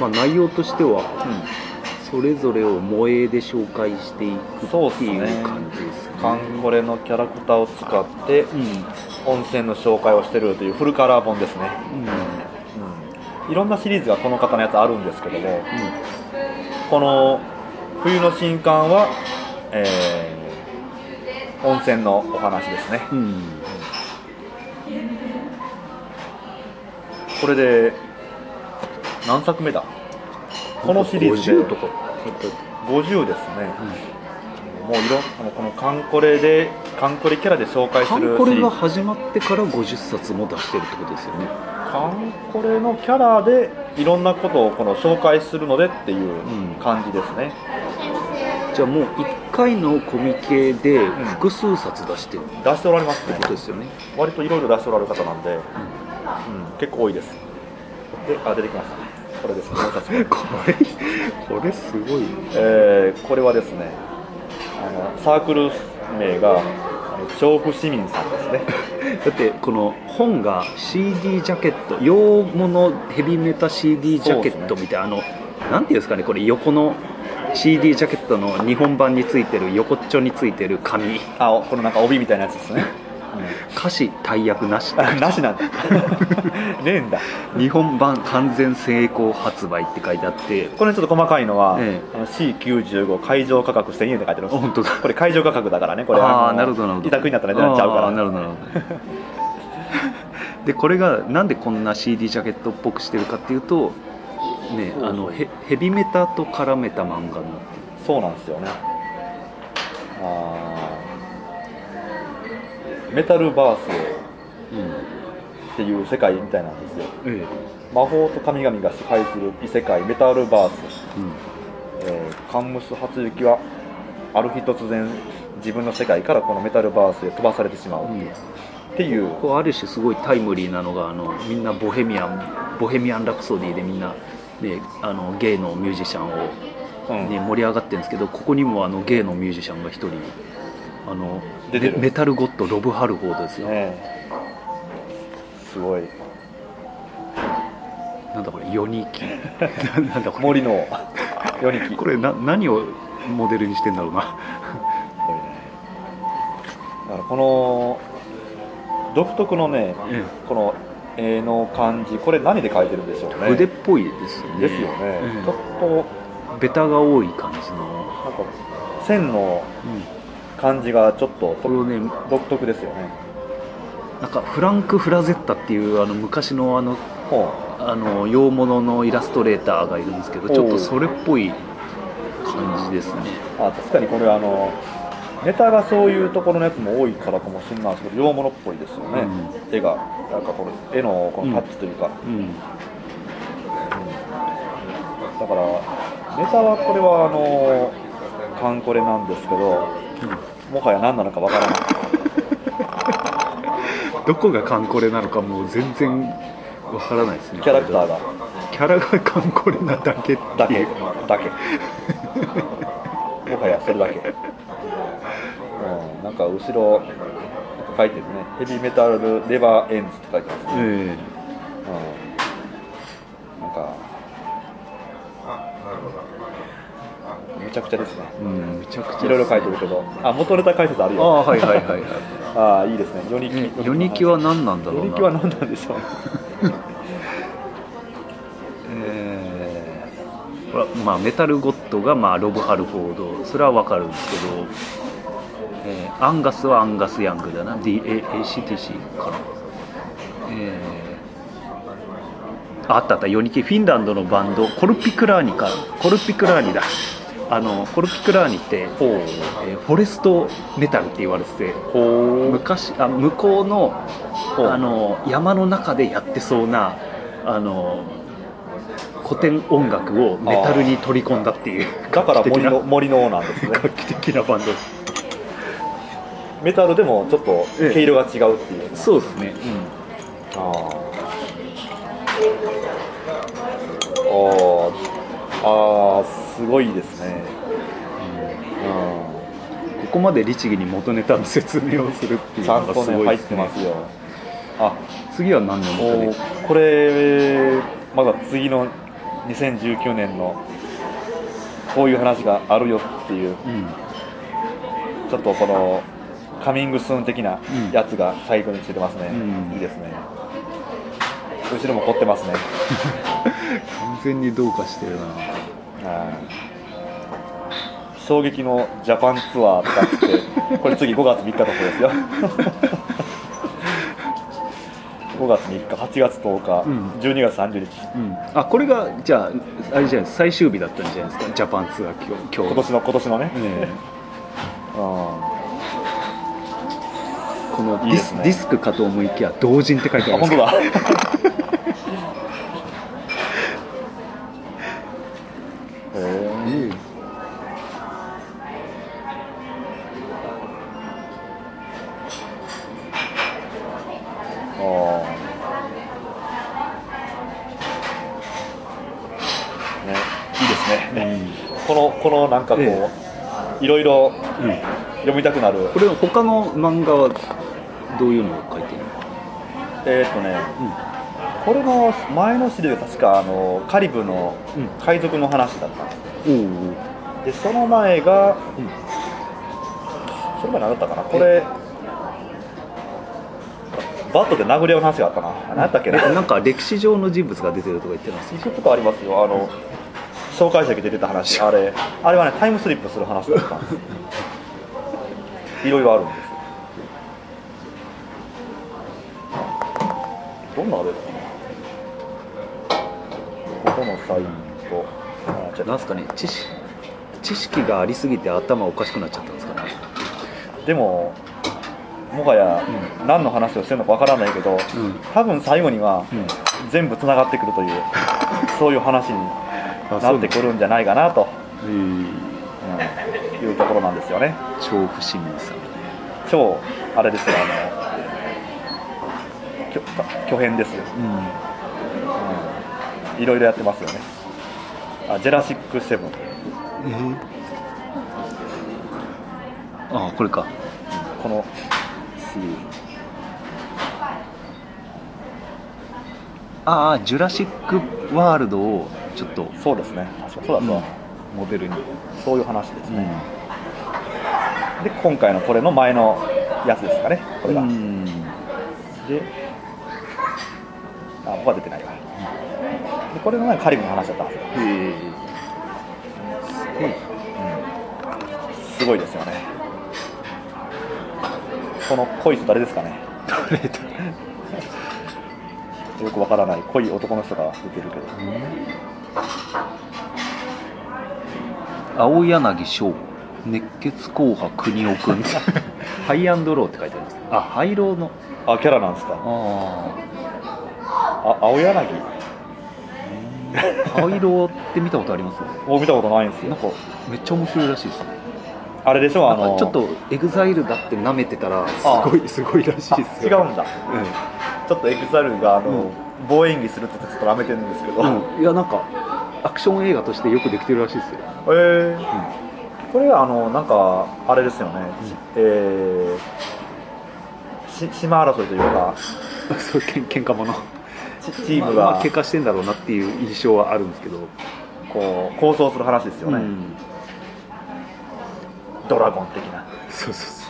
まあ内容としてはそれぞれを萌えで紹介していくっっていう感じですね。カンコレのキャラクターを使ってうん。温泉の紹介をしてるというフルカラー本ですね、うん。うん、いろんなシリーズがこの方のやつあるんですけどもこの冬の新刊は、えー温泉のお話ですね。うん、うん。これで何作目だ？このシリーズで。50とか50ですね、もういろあのこのカンコレでカンコレキャラで紹介すカンコレが始まってから50冊も出してるってことですよね。カンコレのキャラでいろんなことをこの紹介するのでっていう感じですね、じゃあもう1回のコミケで複数冊出してる。って出しておられますね。ことですよね、割といろいろ出しておられる方なんで、うん。結構多いです。であ出てきましたねこれですね。これこれすごいえーこれはですねあのサークル名が調布市民さんですね。だってこの本が CD ジャケット洋物ヘビメタ CD ジャケットみたいな、あのなんていうんですかねこれ横の CD ジャケットの日本版についてる横っちょについてる紙。あおこのなんか帯みたいなやつですね、歌詞大役なし。あなしなんだ。ねえんだ。日本版完全成功発売って書いてあって。これちょっと細かいのは、えあの C95 会場価格1000円で書いてるんです。あ本当だ。これ会場価格だからねこれ。ああのなるほどなるほど。委託になったら値段ちゃうから。なるほどなるほど。でこれがなんでこんな CD ジャケットっぽくしてるかっていうとねあのヘヘビメタと絡めた漫画になってる。そうなんですよね。あーメタルバースをっていう世界みたいなんですよ。え魔法と神々が支配する異世界メタルバース、えうん。えーカンムス初雪はある日突然自分の世界からこのメタルバースへ飛ばされてしまう。うん。っていう、こうある種すごいタイムリーなのがあのみんなボヘミアンボヘミアン・ラプソディでみんな、ね、あのゲイのミュージシャンを、うん。ね、盛り上がってるんですけどここにもあのゲイのミュージシャンが一人あの出てる。メメタルゴッドロブ・ハルフォードですよ、ねすごい。なんだこれヨニキ。なんだこれ。森のヨニキ。これな何をモデルにしてんだろうな。だからこの独特のねえこの絵の感じ。これ何で描いてるんでしょうね。え筆っぽいですよね。ですよね、ええ。ちょっと。ベタが多い感じの、なんか線の感じがちょっとこれをね独特ですよね。なんかフランク・フラゼッタっていうあの昔のあのほあの洋物のイラストレーターがいるんですけどちょっとそれっぽい感じですね。うあ確かにこれあのネタがそういうところのやつも多いからかもしれないですけど洋物っぽいですよね、絵がなんかこの絵のこのタッチというか、うん。だからネタはこれはあのカンコレなんですけどもはや何なのかわからない。どこがカンコレなのかもう全然わからないですね。キャラクターが。キャラがカンコレなだけだけ。だけ。もはやそれだけ、うん、なんか後ろなんか書いてるね。ヘビーメタルレバーエンズって書いてますね、えうん、なんかめちゃくちゃですね。えうんめちゃくちゃいろいろ書いてるけど。あ元ネタ解説あるあよ。あはいはいはいはい。ああいいですね。ヨニキ。えヨニキは何なんだろうな。ヨニキは何なんでしょう えーまあ、メタルゴッドが、まあ、ロブ・ハルフォード。それは分かるんですけど、えーアンガスはアンガス・ヤングだな。DACTC かな、えーああったあった。ヨニキフィンランドのバンド。コルピクラーニかコルピクラーニだあのコルピクラーニって、えーフォレストメタルって言われてて昔あ向こうのあの山の中でやってそうなあの古典音楽をメタルに取り込んだっていうだから森の森のなんですね。画期的なバンドメタルでもちょっとええ。毛色が違うっていう、そうですね、あー。おーあーすごいですね、ここまで律儀に元ネタの説明をするってうん、いうのがすごいですねてますよ。あ次は何の元おネーこれまだ次の2019年のこういう話があるよっていうタうん。ちょっとこのカミングスーン的なうん。やつが最後についてますね、うん。いいですね。後ろも凝ってますね。完全にどうかしてるなはい。衝撃のジャパンツアーとかってこれ次5月3日の方ですよ。5月3日8月10日、うん。12月30日。うん、あこれがじゃああれじゃない最終日だったんじゃないですか？ジャパンツアー今日今年の今年のね、ええ。うんこのディスね。ディスクかと思いきや同人って書いてああるんです本当だなんかこう、えいろいろうん。読みたくなる。これ他の漫画はどういうのを書いてるの？えーっとね、これの前のシリーズ確かあのカリブのうん。海賊の話だった。んですおおでその前が、うん。その前何だったかな？これバットで殴り合う話があったな。何やったっけな？えなんか歴史上の人物が出てるとか言ってます？そういうことありますよ。あの紹介者で出た話あれ。あれはねタイムスリップする話だったんです。いろいろあるんです。よどんなあれだここの？サイトあ違う。なんすかね知識知識がありすぎて頭おかしくなっちゃったんですかね。でももはや何の話をしてるのかわからないけど、うん。多分最後にはうん。全部つながってくるという そういう話になってくるんじゃないかなと、えーうん。いうところなんですよね。調布市民さん超あれですよあの巨編ですよ、うん。うん、いろいろやってますよね。あジェラシックセブン。えー、あこれか。このああジュラシック・ワールドをちょっと。そうですね。確かそうだ。ったわ、モデルに、そういう話ですね、で今回のこれの前のやつですかね。これが、うん。であここは出てないわ。でこれの前カリブの話だったんですよえーすごいですよね。この濃い人誰ですかね。よくわからない濃い男の人が出てるけど青柳翔熱血硬派国尾くん。ハイアンドローって書いてあります。あハイローの。あキャラなんですか？ああ青柳。あハイローって見たことあります？もう見たことないんですよ。なんかめっちゃ面白いらしいですね。あれでしょ？あのかちょっとエグザイルだって舐めてたらすごいすごいらしいですよ。違うんだ。ちょっとエグザイルがあの、うん。棒演技するってちょっと舐めてるんですけど、うん、いやなんかアクション映画としてよくできてるらしいですよ。えー。これはあのなんかあれですよね、えーし島争いというか。そうけん喧嘩ものチチームまあまがあ喧嘩してんだろうなっていう印象はあるんですけど、こう抗争する話ですよね、うん。ドラゴン的な、そうそうそう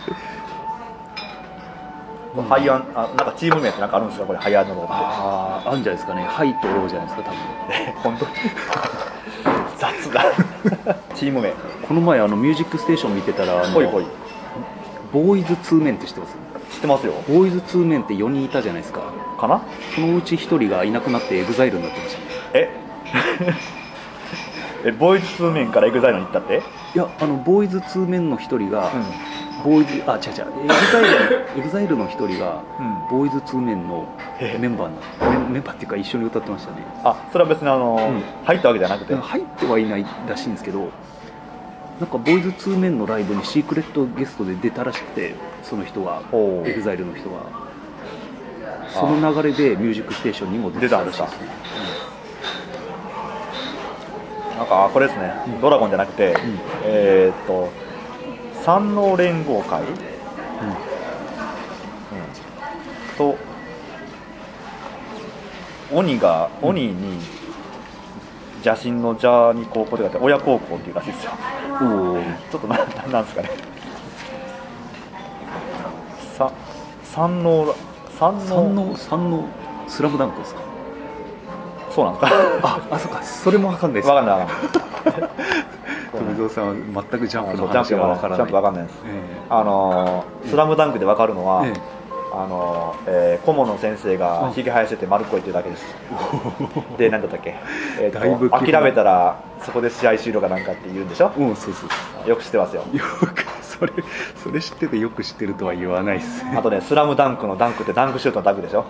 ハイアンあなんかチーム名ってなんかあるんですか？これハイアンドローっあああるんじゃないですかね。ハイとローじゃないですか多分。て 本当に？雑だ。チーム名。この前あのミュージックステーション見てたらほいほい。ボーイズツーメンって知ってます？知ってますよ。ボーイズツーメンって4人いたじゃないですか。かな？そのうち1人がいなくなってエグザイルになってました。え？えボーイズツーメンからエグザイルに行ったって？いやあのボーイズツーメンの1人が、うボーイズあ違う違う。エグザイル エグザイルの1人がん、うん、ボーイズツーメンのメンバーなメンメンバーっていうか一緒に歌ってましたね。あそれは別にあの、うん。入ったわけじゃなくて、入ってはいないらしいんですけどなんかボーイズツーメンのライブにシークレットゲストで出たらしくてその人がエグザイルの人が。その流れで「ミュージックステーション」にも出てたらしいですね。なんかあこれですね、ドラゴンじゃなくて、えーっと山王連合会、うん。と鬼が鬼に邪神の邪に高校で書いて鬼邪高校っていうらしいですよ。ちょっとなななんですかね。さ三能三三能の三のスラムダンクですか？そうなんですか。ああそっか。それも分かんないです。わかんないわかんない富蔵さんは全くジャンプの話が。分からない。ジャンプわかんないです。えあのースラムダンクでわかるのは、ええ。あのーえー顧問の先生がひげ生やしてて丸っこいっていうだけです。で何だったっけ、えー諦めたらそこで試合終了かなんかって言うんでしょ？えうんそうそうよく知ってますよ。よくそれそれ知っててよく知ってるとは言わないですね。あとね「スラムダンクのダンクってダンクシュートのダンクでしょ？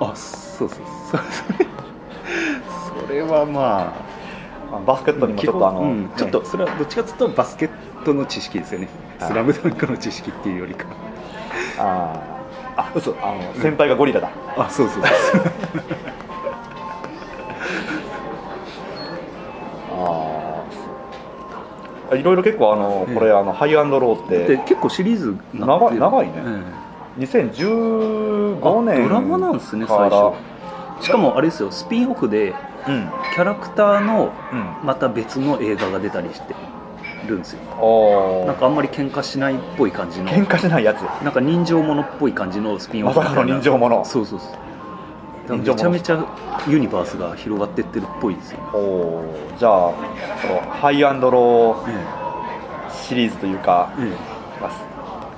あそうそう。そそれそれはまああバスケットにもちょっとあの、うんねちょっとそれはどっちかというとバスケットの知識ですよね「はい。スラムダンクの知識っていうよりか。あー。あ嘘あの先輩がゴリラだ、あそうそうそう。ああいろいろ結構あのええ。これあのハイアンドローっでて結構シリーズな長い長いね。え2015え年あドラマなんですね最初。しかもあれですよスピンオフでうんキャラクターのうん。また別の映画が出たりしてるんですよ。おなんかあんまり喧嘩しないっぽい感じの。喧嘩しないやつ。なんか人情ものっぽい感じのスピンオフまさかの人情もの。そうそうそう。めちゃめちゃユニバースが広がってってるっぽいですよ。ね、おおじゃあハイアンドローえシリーズというか、ええ。まあ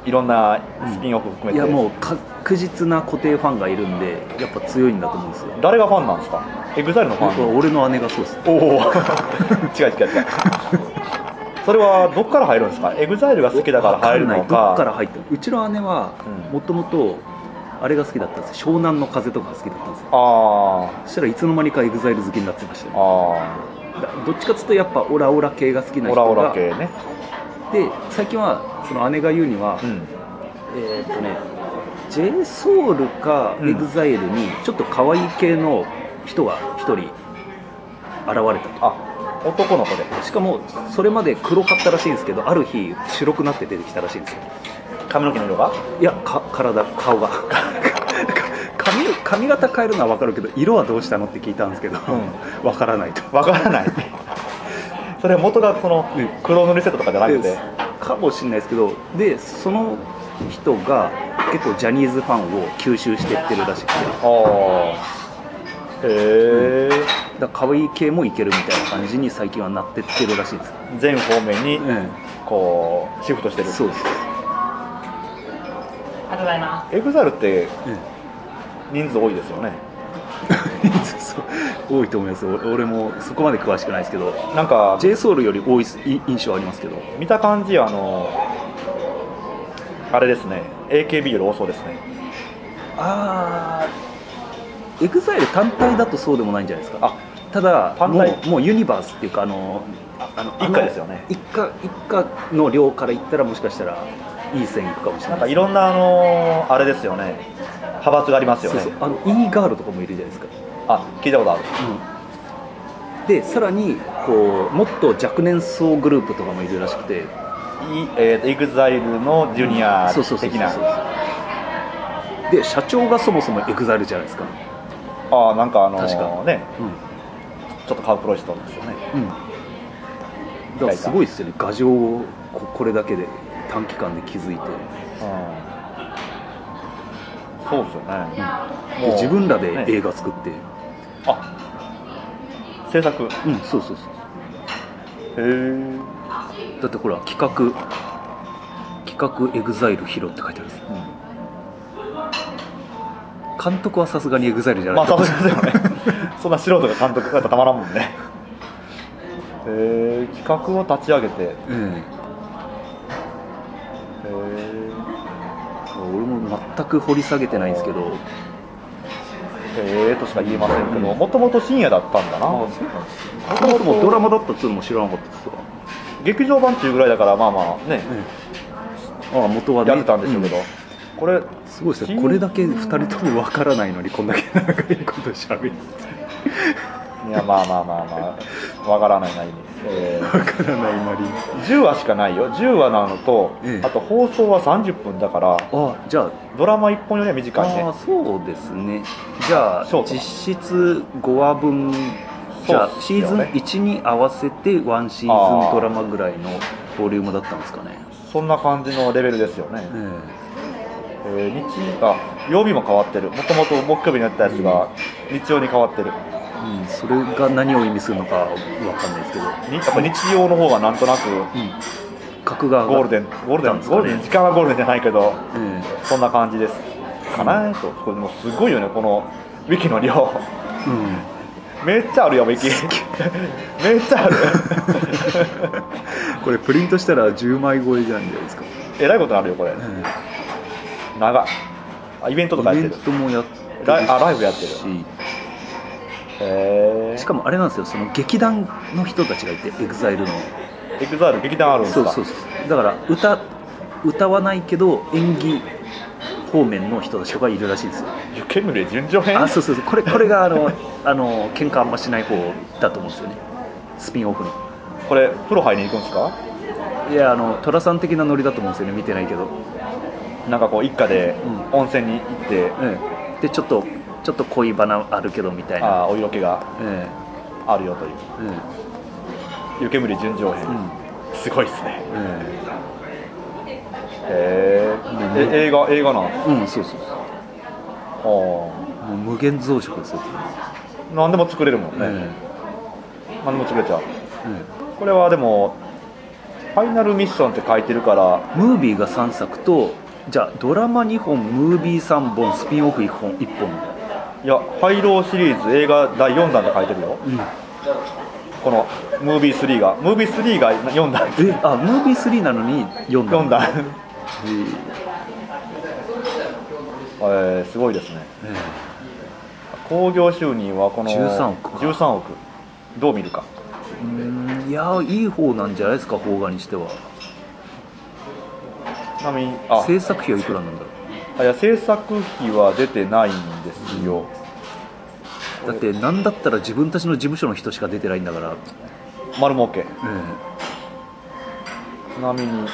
いろんなスピンオフ含めて、えいやもう確実な固定ファンがいるんでやっぱ強いんだと思うんですよ。誰がファンなんですか？エグザイルのファン？俺の姉がそうです。おお。違う違う違う。それはどっから入るんですか？エグザイルが好きだから入るのわかどっからか入ったの？うちの姉はうん。もともとあれが好きだったんですよ。湘南乃風とかが好きだったんですよ。あそしたらいつの間にかエグザイル好きになってましたあよあだどっちかっつうとやっぱオラオラ系が好きなあオラオ人がラ系ねで最近はその姉が言うには、うん。えーっとね j ソ u l かうん。EXILE にちょっと可愛い系の人が一人現れたと。あ男の子で。しかもそれまで黒かったらしいんですけどある日白くなって出てきたらしいんですよ。髪の毛の色が？いやか体顔が。髪髪型変えるのは分かるけど色はどうしたのって聞いたんですけど、う分からないと。わからないそれは元がそのね黒塗りセットとかじゃなくて？でかもしれないですけどでその人が結構ジャニーズファンを吸収していってるらしくて。ああへえ、だから可愛い系もいけるみたいな感じに最近はなってってるらしいです、全方面にえこうシフトしてる。そうです、エグザイルってえ人数多いですよね。う多いと思います俺俺もそこまで詳しくないですけど。なんか j s o u l より多いい印象ありますけど。見た感じあのあれですね。AKB より多そうですね。ああ EXILE 単体だとそうでもないんじゃないですか。あただも単体。うもうユニバースっていうかあのああの一家ですよね。一家一家の量から言ったらもしかしたらいい線いくかもしれななんいかいろんなあのあれですよね派閥がありますよね。そうそう。あの E ガールとかもいるじゃないですか、あ聞いたことある。でさらにこうもっと若年層グループとかもいるらしくて。いえーと、エグザイルのジュニアそうそうそうそう的なで社長がそもそも EXILE じゃないですか。ああなんかあの確か。ね。うちょっと顔黒い人ですよね。ん、うん、だからすごいですよね。牙城をここれだけで短期間で築いてそうですよね、で自分らでね。映画作って、あ制作？へうんそうそうそう。え、だってほら企画企画 EXILE HIRO って書いてあるんですよ。監督はさすがにエグザイルじゃない。まあさすがですよね。そんな素人が監督だったらたまらんもんね。へえ企画を立ち上げて。へえ全く掘り下げてないんですけどへえとしか言えませんけどもともと深夜だったんだな。もともともドラマだったっつうのも知らなかったですわ。劇場版っていうぐらいだからまあまあね。ああ元はねやってたんでしょうけど、うん。これすごいですね。新これだけ2人ともわからないのにこんだけ長いことしゃべるいやまあまあまあまあわからないなりに、えわからないなりー、10話しかないよ。10話なのと、ええ。あと放送は30分だからあじゃあ。ドラマ1本よりは短いね。ああそうですね。じゃあショート実質5話分じゃあそうっすシーズンよね1に合わせてワンシーズンドラマぐらいのボリュームだったんですかね。そんな感じのレベルですよね、ええ。ー日あ曜日も変わってる。もともと木曜日にやったやつが日曜に変わってる。えうん、それが何を意味するのかわかんないですけど、にやっぱ日曜の方がなんとなく格がゴールデンゴールデン、ゴールデン時間はゴールデンじゃないけどえそんな感じですかなとこれもうすごいよねこのウィキの量。えうん。めっちゃあるよウィキ。めっちゃある。これプリントしたら10枚超えじゃないですか、えらいことになるよこれ。え長いあイベントとかやってる。イベントもやってるし。ライあライブやってるしかもあれなんですよその劇団の人たちがいて EXILE の。エグザイル劇団あるんですか？そうそうそうだから歌歌わないけど演技方面の人たちがいるらしいんですよ。湯けむり純情篇？あそうそうそう。これこれがあの あの喧嘩あんましない方だと思うんですよね。スピンオフの。これ風呂入りに行くんですか？いやあの寅さん的なノリだと思うんですよね。見てないけど、なんかこう一家でう温泉に行って、ええ、でちょっとちょっと恋バナあるけどみたいな。ああお色気がえあるよという。ええ。湯煙純情編、えうん。すごいですね。えへうん。ええ映画映画なんうんそうそうあそう。もう無限増殖ですよ、あ何でも作れるもんね、え何でも作れちゃう。ええ。これはでもファイナルミッションって書いてるからえムービーが3作とじゃあドラマ2本ムービー3本スピンオフ1本1本いやハイローシリーズ映画第4弾って書いてるよ。うん。このムービー3が。ムービー3が読んだえあムービー3なのに読んだ読んだ、へえーすごいですね。え興行収入はこの13億か。13億。どう見るか。うーんいやいい方なんじゃないですか邦画にしては。ちなみにあ。制作費はいくらなんだろあいや制作費は出てないんですよ、うだってなんだったら自分たちの事務所の人しか出てないんだから、丸儲け。えちなみに。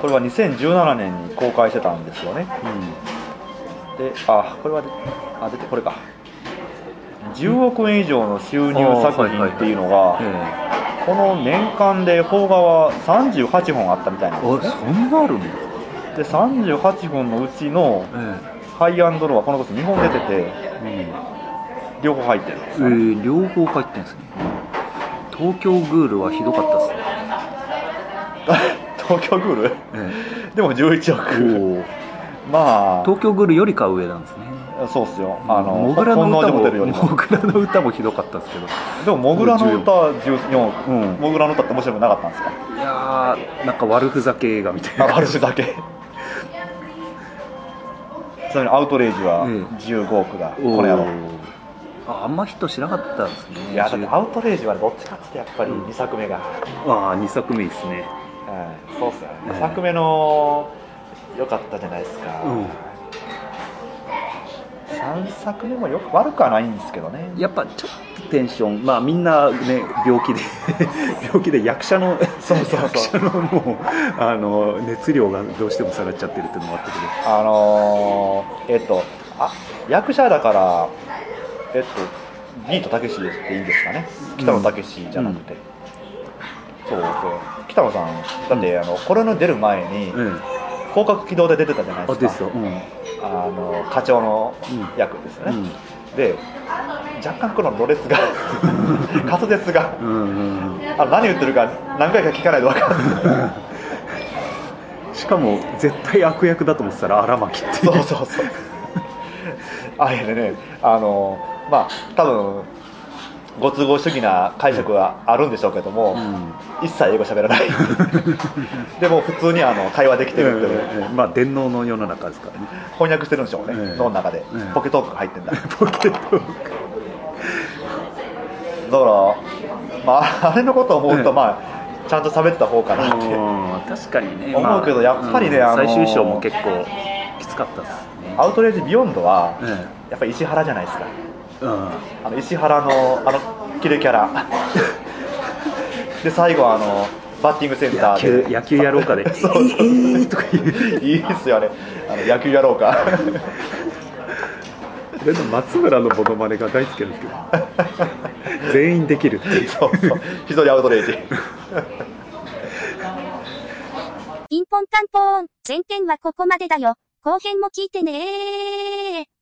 これは2017年に公開してたんですよね。えであこれはであ出てこれか。10億円以上の収入作品っていうのが、うんえこの年間で邦画は38本あったみたいなんえですね。あそんなあるんだ、で38本のうちのえハイアンドローはこのこと2本出ててえ両方入ってるんですね、ええ両方入ってんですね。東京グールはひどかったですね、東京グール？えでも11え億。おまあ。東京グールよりかは上なんですねそうっすよ。あのモグラの歌もモグラの歌もひどかったですけど。でもモグラの歌14億、うん。モグラの歌って面白くなかったんですか？いやーなんか悪ふざけ映画みたいなあ悪ふざけ。ちなみにアウトレイジはええ。15億だ、おこれやろああんまヒットしなかったですね。いやだってアウトレイジはどっちかっていうとやっぱり2作目が、ああ2作目ですね。はい。そうっすよね、ええ。2作目の良かったじゃないですか、うん3作目もよく悪くはないんですけどね。やっぱちょっとテンションまあみんなね病気で 病気で役者のそうそう役そう。者のもうあの熱量がどうしても下がっちゃってるっていうのもあったけど。あのー、えっとあ役者だからえっとビートたけしでいいんですかね。北野武じゃなくて、そうそう。北野さんだって、あのこれの出る前にえ広角機動で出てたじゃないですか。あの課長の役ですよね、で若干このろれつが 滑舌がうんうんうん。あ何言ってるか何回か聞かないと分かんない。しかも絶対悪役だと思ってたら荒牧ってそうそうそう。あれでねあのまあ多分ご都合主義な解釈はあるんでしょうけども、うん。一切英語喋らない。でも普通にあの会話できてるっていう、ええまあ電脳の世の中ですからね。翻訳してるんでしょうね、ええ。脳の中で、ええ。ポケトークが入ってんだ。だかポケットら、まあ、あれのことを思うと、ええ。まあちゃんと喋ってた方かなって。うん確かにね。思うけどやっぱりねうんあの最終章も結構きつかったですね。アウトレイジビヨンドはえやっぱり石原じゃないですかあの石原のあのキレキャラ。で最後あのバッティングセンタ野ーで。球野球やろうかで そうそうえーとか言ういい。ですよね。あの野球やろうか。俺の松村のモノマネが大好きなんですけど。全員できるっていう。そうそう。一人アウトレイジ。ピンポンタンポーン。前編はここまでだよ。後編も聞いてねー。